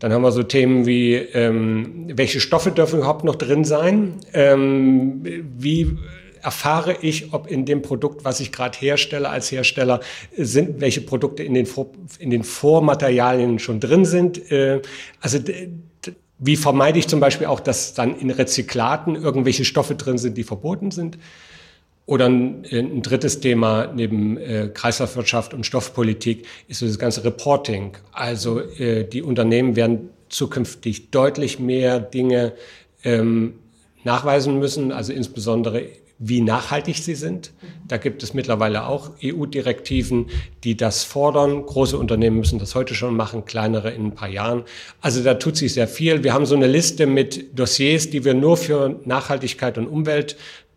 S5: Dann haben wir so Themen wie, ähm, welche Stoffe dürfen überhaupt noch drin sein? Ähm, wie erfahre ich, ob in dem Produkt, was ich gerade herstelle als Hersteller, sind, welche Produkte in den, Vor in den Vormaterialien schon drin sind. Äh, also wie vermeide ich zum Beispiel auch, dass dann in Rezyklaten irgendwelche Stoffe drin sind, die verboten sind? Oder ein, ein drittes Thema neben äh, Kreislaufwirtschaft und Stoffpolitik ist so das ganze Reporting. Also äh, die Unternehmen werden zukünftig deutlich mehr Dinge ähm, nachweisen müssen, also insbesondere wie nachhaltig sie sind. Da gibt es mittlerweile auch EU-Direktiven, die das fordern. Große Unternehmen müssen das heute schon machen, kleinere in ein paar Jahren. Also da tut sich sehr viel. Wir haben so eine Liste mit Dossiers, die wir nur für Nachhaltigkeit und Umwelt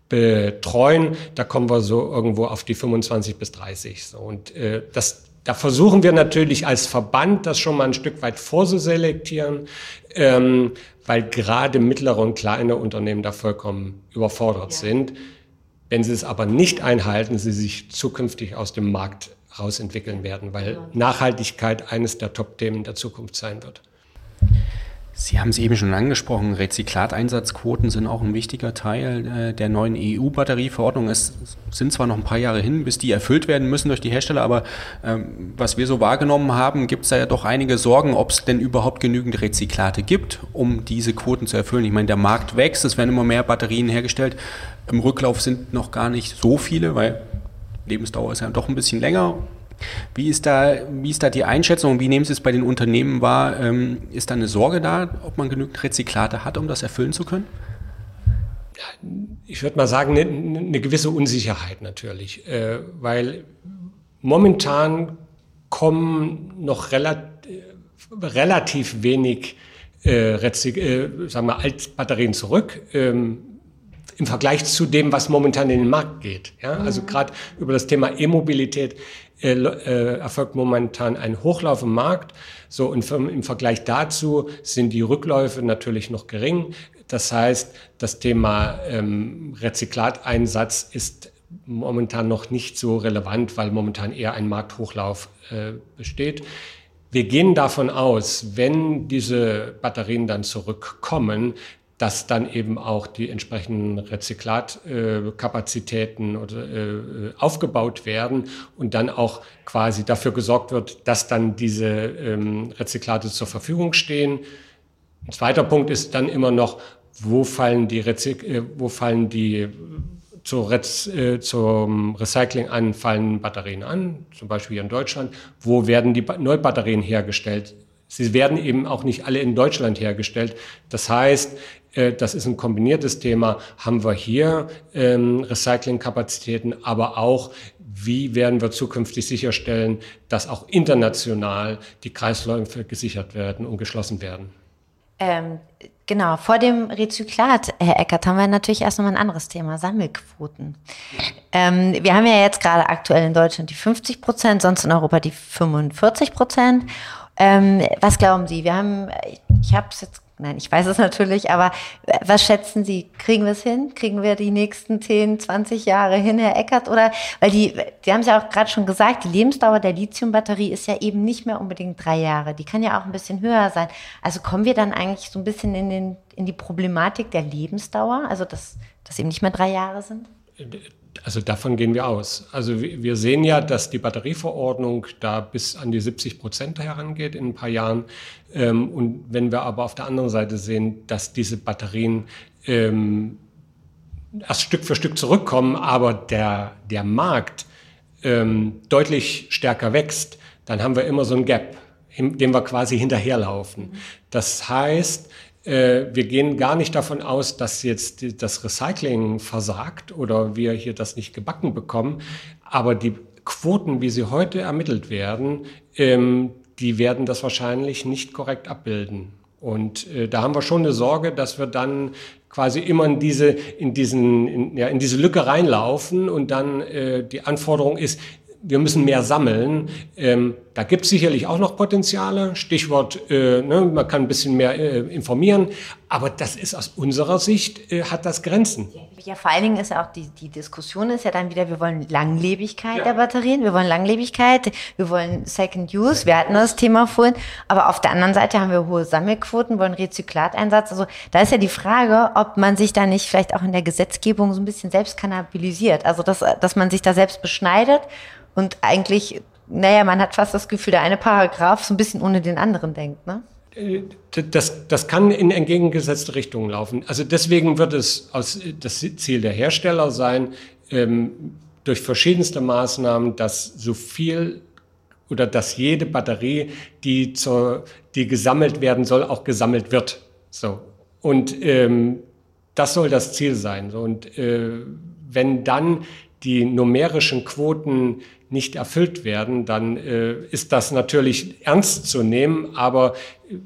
S5: betreuen. Da kommen wir so irgendwo auf die 25 bis 30. So, und äh, das da versuchen wir natürlich als Verband das schon mal ein Stück weit vorzuselektieren, ähm, weil gerade mittlere und kleine Unternehmen da vollkommen überfordert ja. sind. Wenn sie es aber nicht einhalten, sie sich zukünftig aus dem Markt rausentwickeln werden, weil Nachhaltigkeit eines der Top-Themen der Zukunft sein wird.
S2: Sie haben es eben schon angesprochen, Rezyklateinsatzquoten sind auch ein wichtiger Teil äh, der neuen EU-Batterieverordnung. Es sind zwar noch ein paar Jahre hin, bis die erfüllt werden müssen durch die Hersteller, aber ähm, was wir so wahrgenommen haben, gibt es da ja doch einige Sorgen, ob es denn überhaupt genügend Rezyklate gibt, um diese Quoten zu erfüllen. Ich meine, der Markt wächst, es werden immer mehr Batterien hergestellt. Im Rücklauf sind noch gar nicht so viele, weil Lebensdauer ist ja doch ein bisschen länger wie ist da, wie ist da die Einschätzung? Wie nehmen Sie es bei den Unternehmen wahr? Ähm, ist da eine Sorge da, ob man genügend Rezyklate hat, um das erfüllen zu können?
S5: Ich würde mal sagen, eine, eine, gewisse Unsicherheit natürlich, äh, weil momentan kommen noch relat relativ wenig äh, äh, sagen wir, Altbatterien zurück. Ähm, im Vergleich zu dem, was momentan in den Markt geht. Ja? Also mhm. gerade über das Thema E-Mobilität äh, äh, erfolgt momentan ein Hochlauf im Markt. So und im Vergleich dazu sind die Rückläufe natürlich noch gering. Das heißt, das Thema ähm, Rezyklateinsatz ist momentan noch nicht so relevant, weil momentan eher ein Markthochlauf äh, besteht. Wir gehen davon aus, wenn diese Batterien dann zurückkommen, dass dann eben auch die entsprechenden Rezyklatkapazitäten äh, äh, aufgebaut werden und dann auch quasi dafür gesorgt wird, dass dann diese ähm, Rezyklate zur Verfügung stehen. Ein zweiter Punkt ist dann immer noch, wo fallen die, Rezyk äh, wo fallen die zur Rez äh, zum Recycling anfallenden Batterien an, zum Beispiel hier in Deutschland. Wo werden die ba Neubatterien hergestellt? Sie werden eben auch nicht alle in Deutschland hergestellt. Das heißt, das ist ein kombiniertes Thema. Haben wir hier ähm, Recyclingkapazitäten, aber auch, wie werden wir zukünftig sicherstellen, dass auch international die Kreisläufe gesichert werden und geschlossen werden?
S3: Ähm, genau, vor dem Rezyklat, Herr Eckert, haben wir natürlich erst nochmal ein anderes Thema, Sammelquoten. Ähm, wir haben ja jetzt gerade aktuell in Deutschland die 50 Prozent, sonst in Europa die 45 Prozent. Ähm, was glauben Sie? Wir haben, ich habe es jetzt Nein, ich weiß es natürlich, aber äh, was schätzen Sie? Kriegen wir es hin? Kriegen wir die nächsten 10, 20 Jahre hin, Herr Eckert? Oder, weil die, die haben es ja auch gerade schon gesagt, die Lebensdauer der Lithiumbatterie ist ja eben nicht mehr unbedingt drei Jahre. Die kann ja auch ein bisschen höher sein. Also kommen wir dann eigentlich so ein bisschen in, den, in die Problematik der Lebensdauer? Also, dass, dass eben nicht mehr drei Jahre sind?
S5: Also davon gehen wir aus. Also wir sehen ja, dass die Batterieverordnung da bis an die 70 Prozent herangeht in ein paar Jahren. Ähm, und wenn wir aber auf der anderen Seite sehen, dass diese Batterien ähm, erst Stück für Stück zurückkommen, aber der, der Markt ähm, deutlich stärker wächst, dann haben wir immer so ein Gap, dem wir quasi hinterherlaufen. Das heißt, wir gehen gar nicht davon aus, dass jetzt das Recycling versagt oder wir hier das nicht gebacken bekommen. Aber die Quoten, wie sie heute ermittelt werden, ähm, die werden das wahrscheinlich nicht korrekt abbilden. Und äh, da haben wir schon eine Sorge, dass wir dann quasi immer in diese, in diesen, in, ja, in diese Lücke reinlaufen und dann äh, die Anforderung ist, wir müssen mehr sammeln. Ähm, da gibt es sicherlich auch noch Potenziale. Stichwort, äh, ne, man kann ein bisschen mehr äh, informieren. Aber das ist aus unserer Sicht, äh, hat das Grenzen.
S3: Ja, vor allen Dingen ist ja auch die, die Diskussion ist ja dann wieder, wir wollen Langlebigkeit ja. der Batterien, wir wollen Langlebigkeit, wir wollen Second Use, wir hatten das Thema vorhin. Aber auf der anderen Seite haben wir hohe Sammelquoten, wollen Rezyklateinsatz. Also da ist ja die Frage, ob man sich da nicht vielleicht auch in der Gesetzgebung so ein bisschen selbst kannabilisiert. Also dass, dass man sich da selbst beschneidet und eigentlich, naja, man hat fast das Gefühl, der eine Paragraph so ein bisschen ohne den anderen denkt, ne?
S5: Äh, das, das kann in entgegengesetzte Richtungen laufen. Also deswegen wird es aus, das Ziel der Hersteller sein, ähm, durch verschiedenste Maßnahmen, dass so viel oder dass jede Batterie, die, zur, die gesammelt werden soll, auch gesammelt wird. So. Und ähm, das soll das Ziel sein. Und äh, wenn dann die numerischen Quoten nicht erfüllt werden, dann äh, ist das natürlich ernst zu nehmen, aber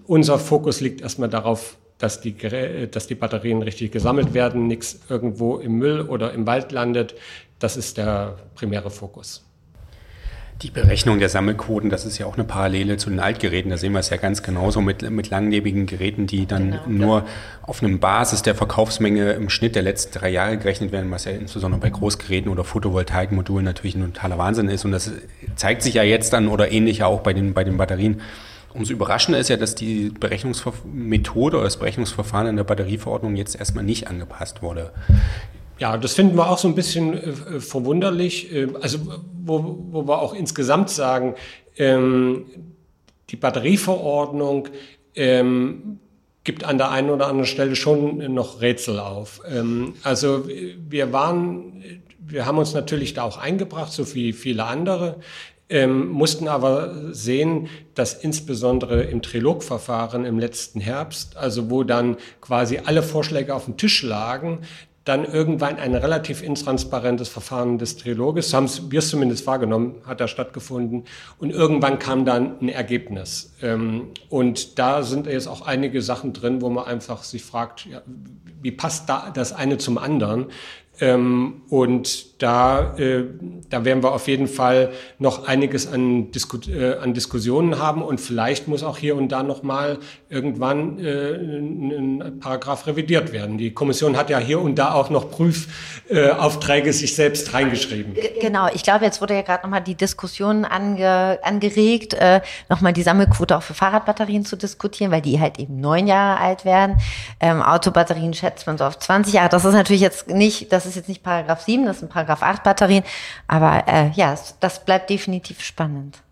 S5: unser Fokus liegt erstmal darauf, dass die, dass die Batterien richtig gesammelt werden, nichts irgendwo im Müll oder im Wald landet. Das ist der primäre Fokus.
S2: Die Berechnung der Sammelquoten, das ist ja auch eine Parallele zu den Altgeräten. Da sehen wir es ja ganz genauso mit, mit langlebigen Geräten, die dann genau, nur ja. auf einem Basis der Verkaufsmenge im Schnitt der letzten drei Jahre gerechnet werden, was ja insbesondere bei Großgeräten oder Photovoltaikmodulen natürlich ein totaler Wahnsinn ist. Und das zeigt sich ja jetzt dann oder ähnlich auch bei den, bei den Batterien. Umso überraschender ist ja, dass die Berechnungsmethode oder das Berechnungsverfahren in der Batterieverordnung jetzt erstmal nicht angepasst wurde.
S5: Ja, das finden wir auch so ein bisschen äh, verwunderlich. Äh, also, wo, wo wir auch insgesamt sagen, ähm, die Batterieverordnung ähm, gibt an der einen oder anderen Stelle schon noch Rätsel auf. Ähm, also, wir waren, wir haben uns natürlich da auch eingebracht, so wie viele andere. Ähm, mussten aber sehen, dass insbesondere im Trilogverfahren im letzten Herbst, also wo dann quasi alle Vorschläge auf dem Tisch lagen, dann irgendwann ein relativ intransparentes Verfahren des Triloges, haben wir es zumindest wahrgenommen, hat da stattgefunden. Und irgendwann kam dann ein Ergebnis. Ähm, und da sind jetzt auch einige Sachen drin, wo man einfach sich fragt, wie passt da das eine zum anderen? Ähm, und da, äh, da werden wir auf jeden Fall noch einiges an, Disku äh, an Diskussionen haben und vielleicht muss auch hier und da noch mal irgendwann äh, ein, ein Paragraph revidiert werden. Die Kommission hat ja hier und da auch noch Prüfaufträge sich selbst reingeschrieben.
S3: Genau, ich glaube, jetzt wurde ja gerade noch mal die Diskussion ange, angeregt, äh, noch mal die Sammelquote auch für Fahrradbatterien zu diskutieren, weil die halt eben neun Jahre alt werden. Ähm, Autobatterien schätzt man so auf 20 Jahre. Das ist natürlich jetzt nicht, das ist jetzt nicht Paragraph 7, das sind Paragraph 8 Batterien. Aber äh, ja, das bleibt definitiv spannend.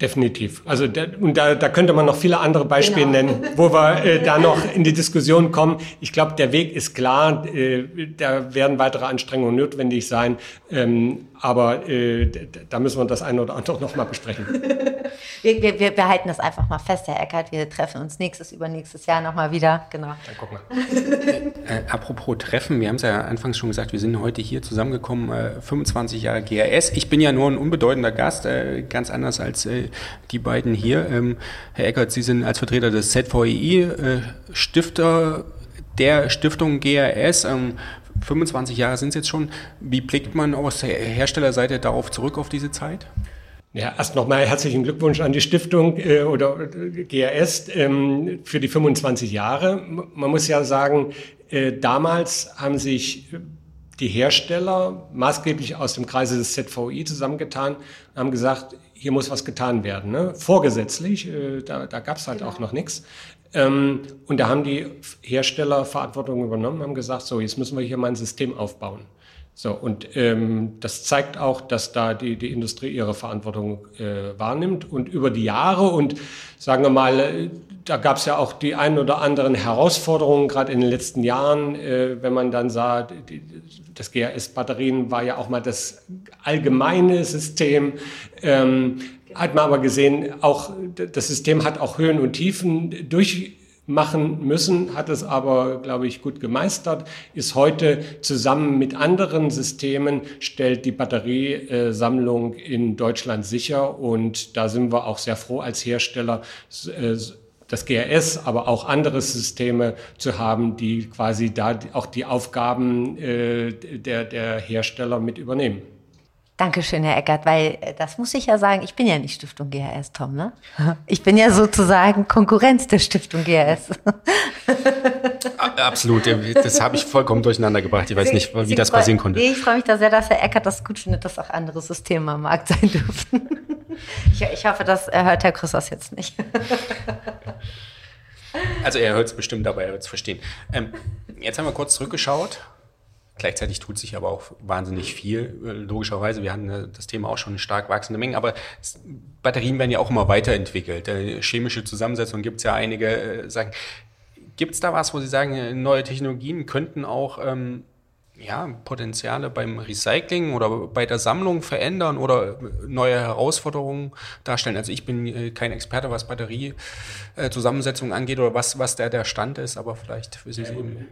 S5: Definitiv. Also und da, da könnte man noch viele andere Beispiele genau. nennen, wo wir äh, da noch in die Diskussion kommen. Ich glaube, der Weg ist klar. Äh, da werden weitere Anstrengungen notwendig sein. Ähm, aber äh, da müssen wir das eine oder andere noch mal besprechen. [laughs]
S3: wir, wir, wir halten das einfach mal fest, Herr Eckert. Wir treffen uns nächstes, übernächstes Jahr noch mal wieder. Genau. Dann gucken
S2: wir. äh, apropos Treffen, wir haben es ja anfangs schon gesagt, wir sind heute hier zusammengekommen, äh, 25 Jahre GRS. Ich bin ja nur ein unbedeutender Gast, äh, ganz anders als äh, die beiden hier. Ähm, Herr Eckert, Sie sind als Vertreter des ZVEI äh, Stifter der Stiftung GRS. Ähm, 25 Jahre sind es jetzt schon. Wie blickt man aus Herstellerseite darauf zurück auf diese Zeit?
S5: Ja, erst nochmal herzlichen Glückwunsch an die Stiftung äh, oder äh, GRS ähm, für die 25 Jahre. Man muss ja sagen, äh, damals haben sich die Hersteller maßgeblich aus dem Kreise des ZVI zusammengetan und haben gesagt, hier muss was getan werden. Ne? Vorgesetzlich, äh, da, da gab es halt genau. auch noch nichts. Ähm, und da haben die Hersteller Verantwortung übernommen, haben gesagt, so, jetzt müssen wir hier mal ein System aufbauen. So, und ähm, das zeigt auch, dass da die, die Industrie ihre Verantwortung äh, wahrnimmt. Und über die Jahre und sagen wir mal, äh, da gab es ja auch die ein oder anderen Herausforderungen, gerade in den letzten Jahren, äh, wenn man dann sah, die, das GRS-Batterien war ja auch mal das allgemeine System. Ähm, hat man aber gesehen, auch das System hat auch Höhen und Tiefen durchmachen müssen, hat es aber, glaube ich, gut gemeistert, ist heute zusammen mit anderen Systemen, stellt die Batteriesammlung in Deutschland sicher und da sind wir auch sehr froh als Hersteller, das GRS, aber auch andere Systeme zu haben, die quasi da auch die Aufgaben äh, der, der Hersteller mit übernehmen.
S3: Dankeschön, Herr Eckert, weil äh, das muss ich ja sagen, ich bin ja nicht Stiftung GHS, Tom, ne? [laughs] Ich bin ja sozusagen Konkurrenz der Stiftung GHS. [laughs]
S2: Absolut, das habe ich vollkommen durcheinander gebracht. Ich weiß nicht, wie Sie das passieren konnte.
S3: Ich freue mich da sehr, dass Herr Eckert das gut findet, dass auch andere Systeme am Markt sein dürfen. [laughs] Ich, ich hoffe, das hört Herr Christos jetzt nicht.
S2: Also er hört es bestimmt, aber er wird es verstehen. Ähm, jetzt haben wir kurz zurückgeschaut Gleichzeitig tut sich aber auch wahnsinnig viel, äh, logischerweise. Wir hatten das Thema auch schon stark wachsende Mengen, aber Batterien werden ja auch immer weiterentwickelt. Äh, chemische Zusammensetzung gibt es ja einige. Äh, sagen, gibt es da was, wo Sie sagen, neue Technologien könnten auch ähm, ja, Potenziale beim Recycling oder bei der Sammlung verändern oder neue Herausforderungen darstellen? Also ich bin kein Experte, was Batteriezusammensetzung angeht oder was, was der, der Stand ist, aber vielleicht wissen Sie eben.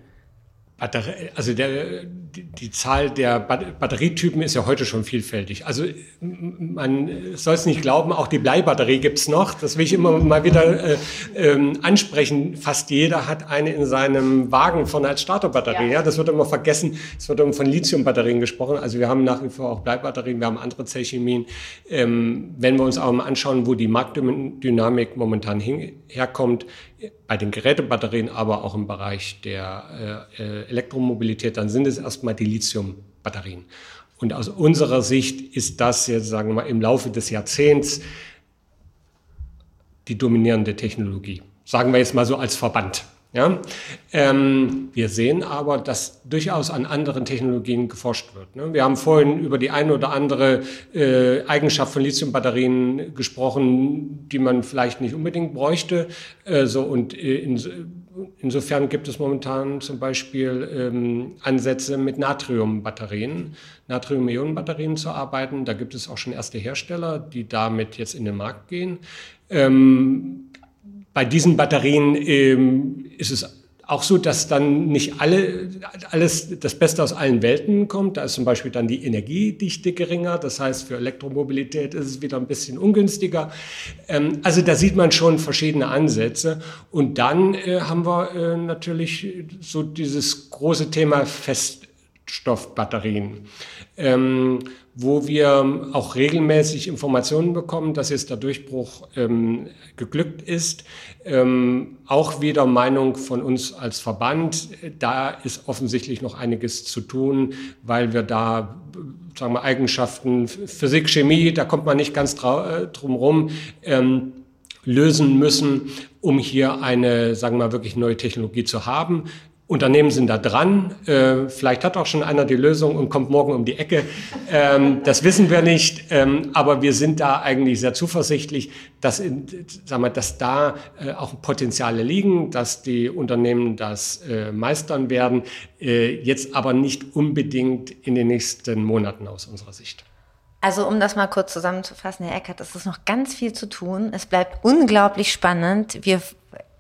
S5: Batterie, also der, die, die Zahl der Batterietypen ist ja heute schon vielfältig. Also man soll es nicht glauben, auch die Bleibatterie gibt's noch. Das will ich immer mal wieder äh, ähm, ansprechen. Fast jeder hat eine in seinem Wagen von als Starterbatterie. Ja. ja. das wird immer vergessen. Es wird immer von Lithiumbatterien gesprochen. Also wir haben nach wie vor auch Bleibatterien, wir haben andere Zellchemien. Ähm, wenn wir uns auch mal anschauen, wo die Marktdynamik momentan hin, herkommt, bei den Gerätebatterien, aber auch im Bereich der äh, äh, Elektromobilität, dann sind es erstmal die Lithiumbatterien. Und aus unserer Sicht ist das jetzt, sagen wir mal, im Laufe des Jahrzehnts die dominierende Technologie. Sagen wir jetzt mal so als Verband. Ja? Ähm, wir sehen aber, dass durchaus an anderen Technologien geforscht wird. Ne? Wir haben vorhin über die eine oder andere äh, Eigenschaft von Lithiumbatterien gesprochen, die man vielleicht nicht unbedingt bräuchte. Äh, so, und äh, in, insofern gibt es momentan zum Beispiel ähm, Ansätze mit Natriumbatterien, Natrium-Ionen-Batterien zu arbeiten. Da gibt es auch schon erste Hersteller, die damit jetzt in den Markt gehen. Ähm, bei diesen Batterien ähm, ist es auch so, dass dann nicht alle, alles das Beste aus allen Welten kommt. Da ist zum Beispiel dann die Energiedichte geringer. Das heißt, für Elektromobilität ist es wieder ein bisschen ungünstiger. Ähm, also da sieht man schon verschiedene Ansätze. Und dann äh, haben wir äh, natürlich so dieses große Thema Feststoffbatterien. Ähm, wo wir auch regelmäßig Informationen bekommen, dass jetzt der Durchbruch ähm, geglückt ist. Ähm, auch wieder Meinung von uns als Verband, da ist offensichtlich noch einiges zu tun, weil wir da sagen wir, Eigenschaften, Physik, Chemie, da kommt man nicht ganz äh, drum rum, ähm, lösen müssen, um hier eine, sagen wir mal, wirklich neue Technologie zu haben. Unternehmen sind da dran. Äh, vielleicht hat auch schon einer die Lösung und kommt morgen um die Ecke. Ähm, das wissen wir nicht. Ähm, aber wir sind da eigentlich sehr zuversichtlich, dass, in, sagen wir, dass da äh, auch Potenziale liegen, dass die Unternehmen das äh, meistern werden. Äh, jetzt aber nicht unbedingt in den nächsten Monaten aus unserer Sicht.
S3: Also um das mal kurz zusammenzufassen, Herr Eckert, es ist noch ganz viel zu tun. Es bleibt unglaublich spannend. Wir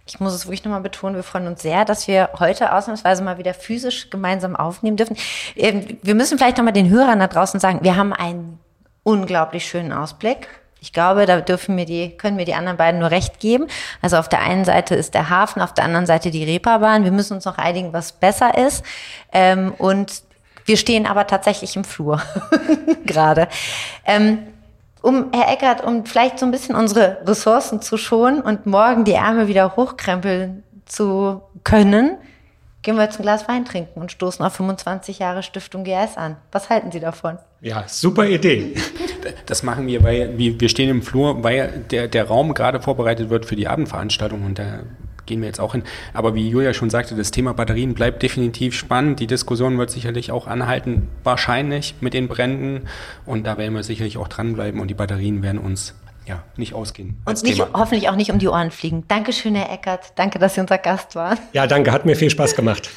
S3: ich muss es wirklich nochmal betonen, wir freuen uns sehr, dass wir heute ausnahmsweise mal wieder physisch gemeinsam aufnehmen dürfen. Ähm, wir müssen vielleicht nochmal den Hörern da draußen sagen, wir haben einen unglaublich schönen Ausblick. Ich glaube, da dürfen wir die, können wir die anderen beiden nur recht geben. Also auf der einen Seite ist der Hafen, auf der anderen Seite die Reeperbahn. Wir müssen uns noch einigen, was besser ist. Ähm, und wir stehen aber tatsächlich im Flur [laughs] gerade. Ähm, um, Herr Eckert, um vielleicht so ein bisschen unsere Ressourcen zu schonen und morgen die Ärmel wieder hochkrempeln zu können, gehen wir jetzt ein Glas Wein trinken und stoßen auf 25 Jahre Stiftung GS an. Was halten Sie davon?
S5: Ja, super Idee.
S2: Das machen wir, weil wir stehen im Flur, weil der, der Raum gerade vorbereitet wird für die Abendveranstaltung und da gehen wir jetzt auch hin. Aber wie Julia schon sagte, das Thema Batterien bleibt definitiv spannend. Die Diskussion wird sicherlich auch anhalten, wahrscheinlich mit den Bränden. Und da werden wir sicherlich auch dranbleiben und die Batterien werden uns ja, nicht ausgehen.
S3: Und nicht, hoffentlich auch nicht um die Ohren fliegen. Dankeschön, Herr Eckert. Danke, dass Sie unser Gast waren.
S5: Ja, danke. Hat mir viel Spaß gemacht.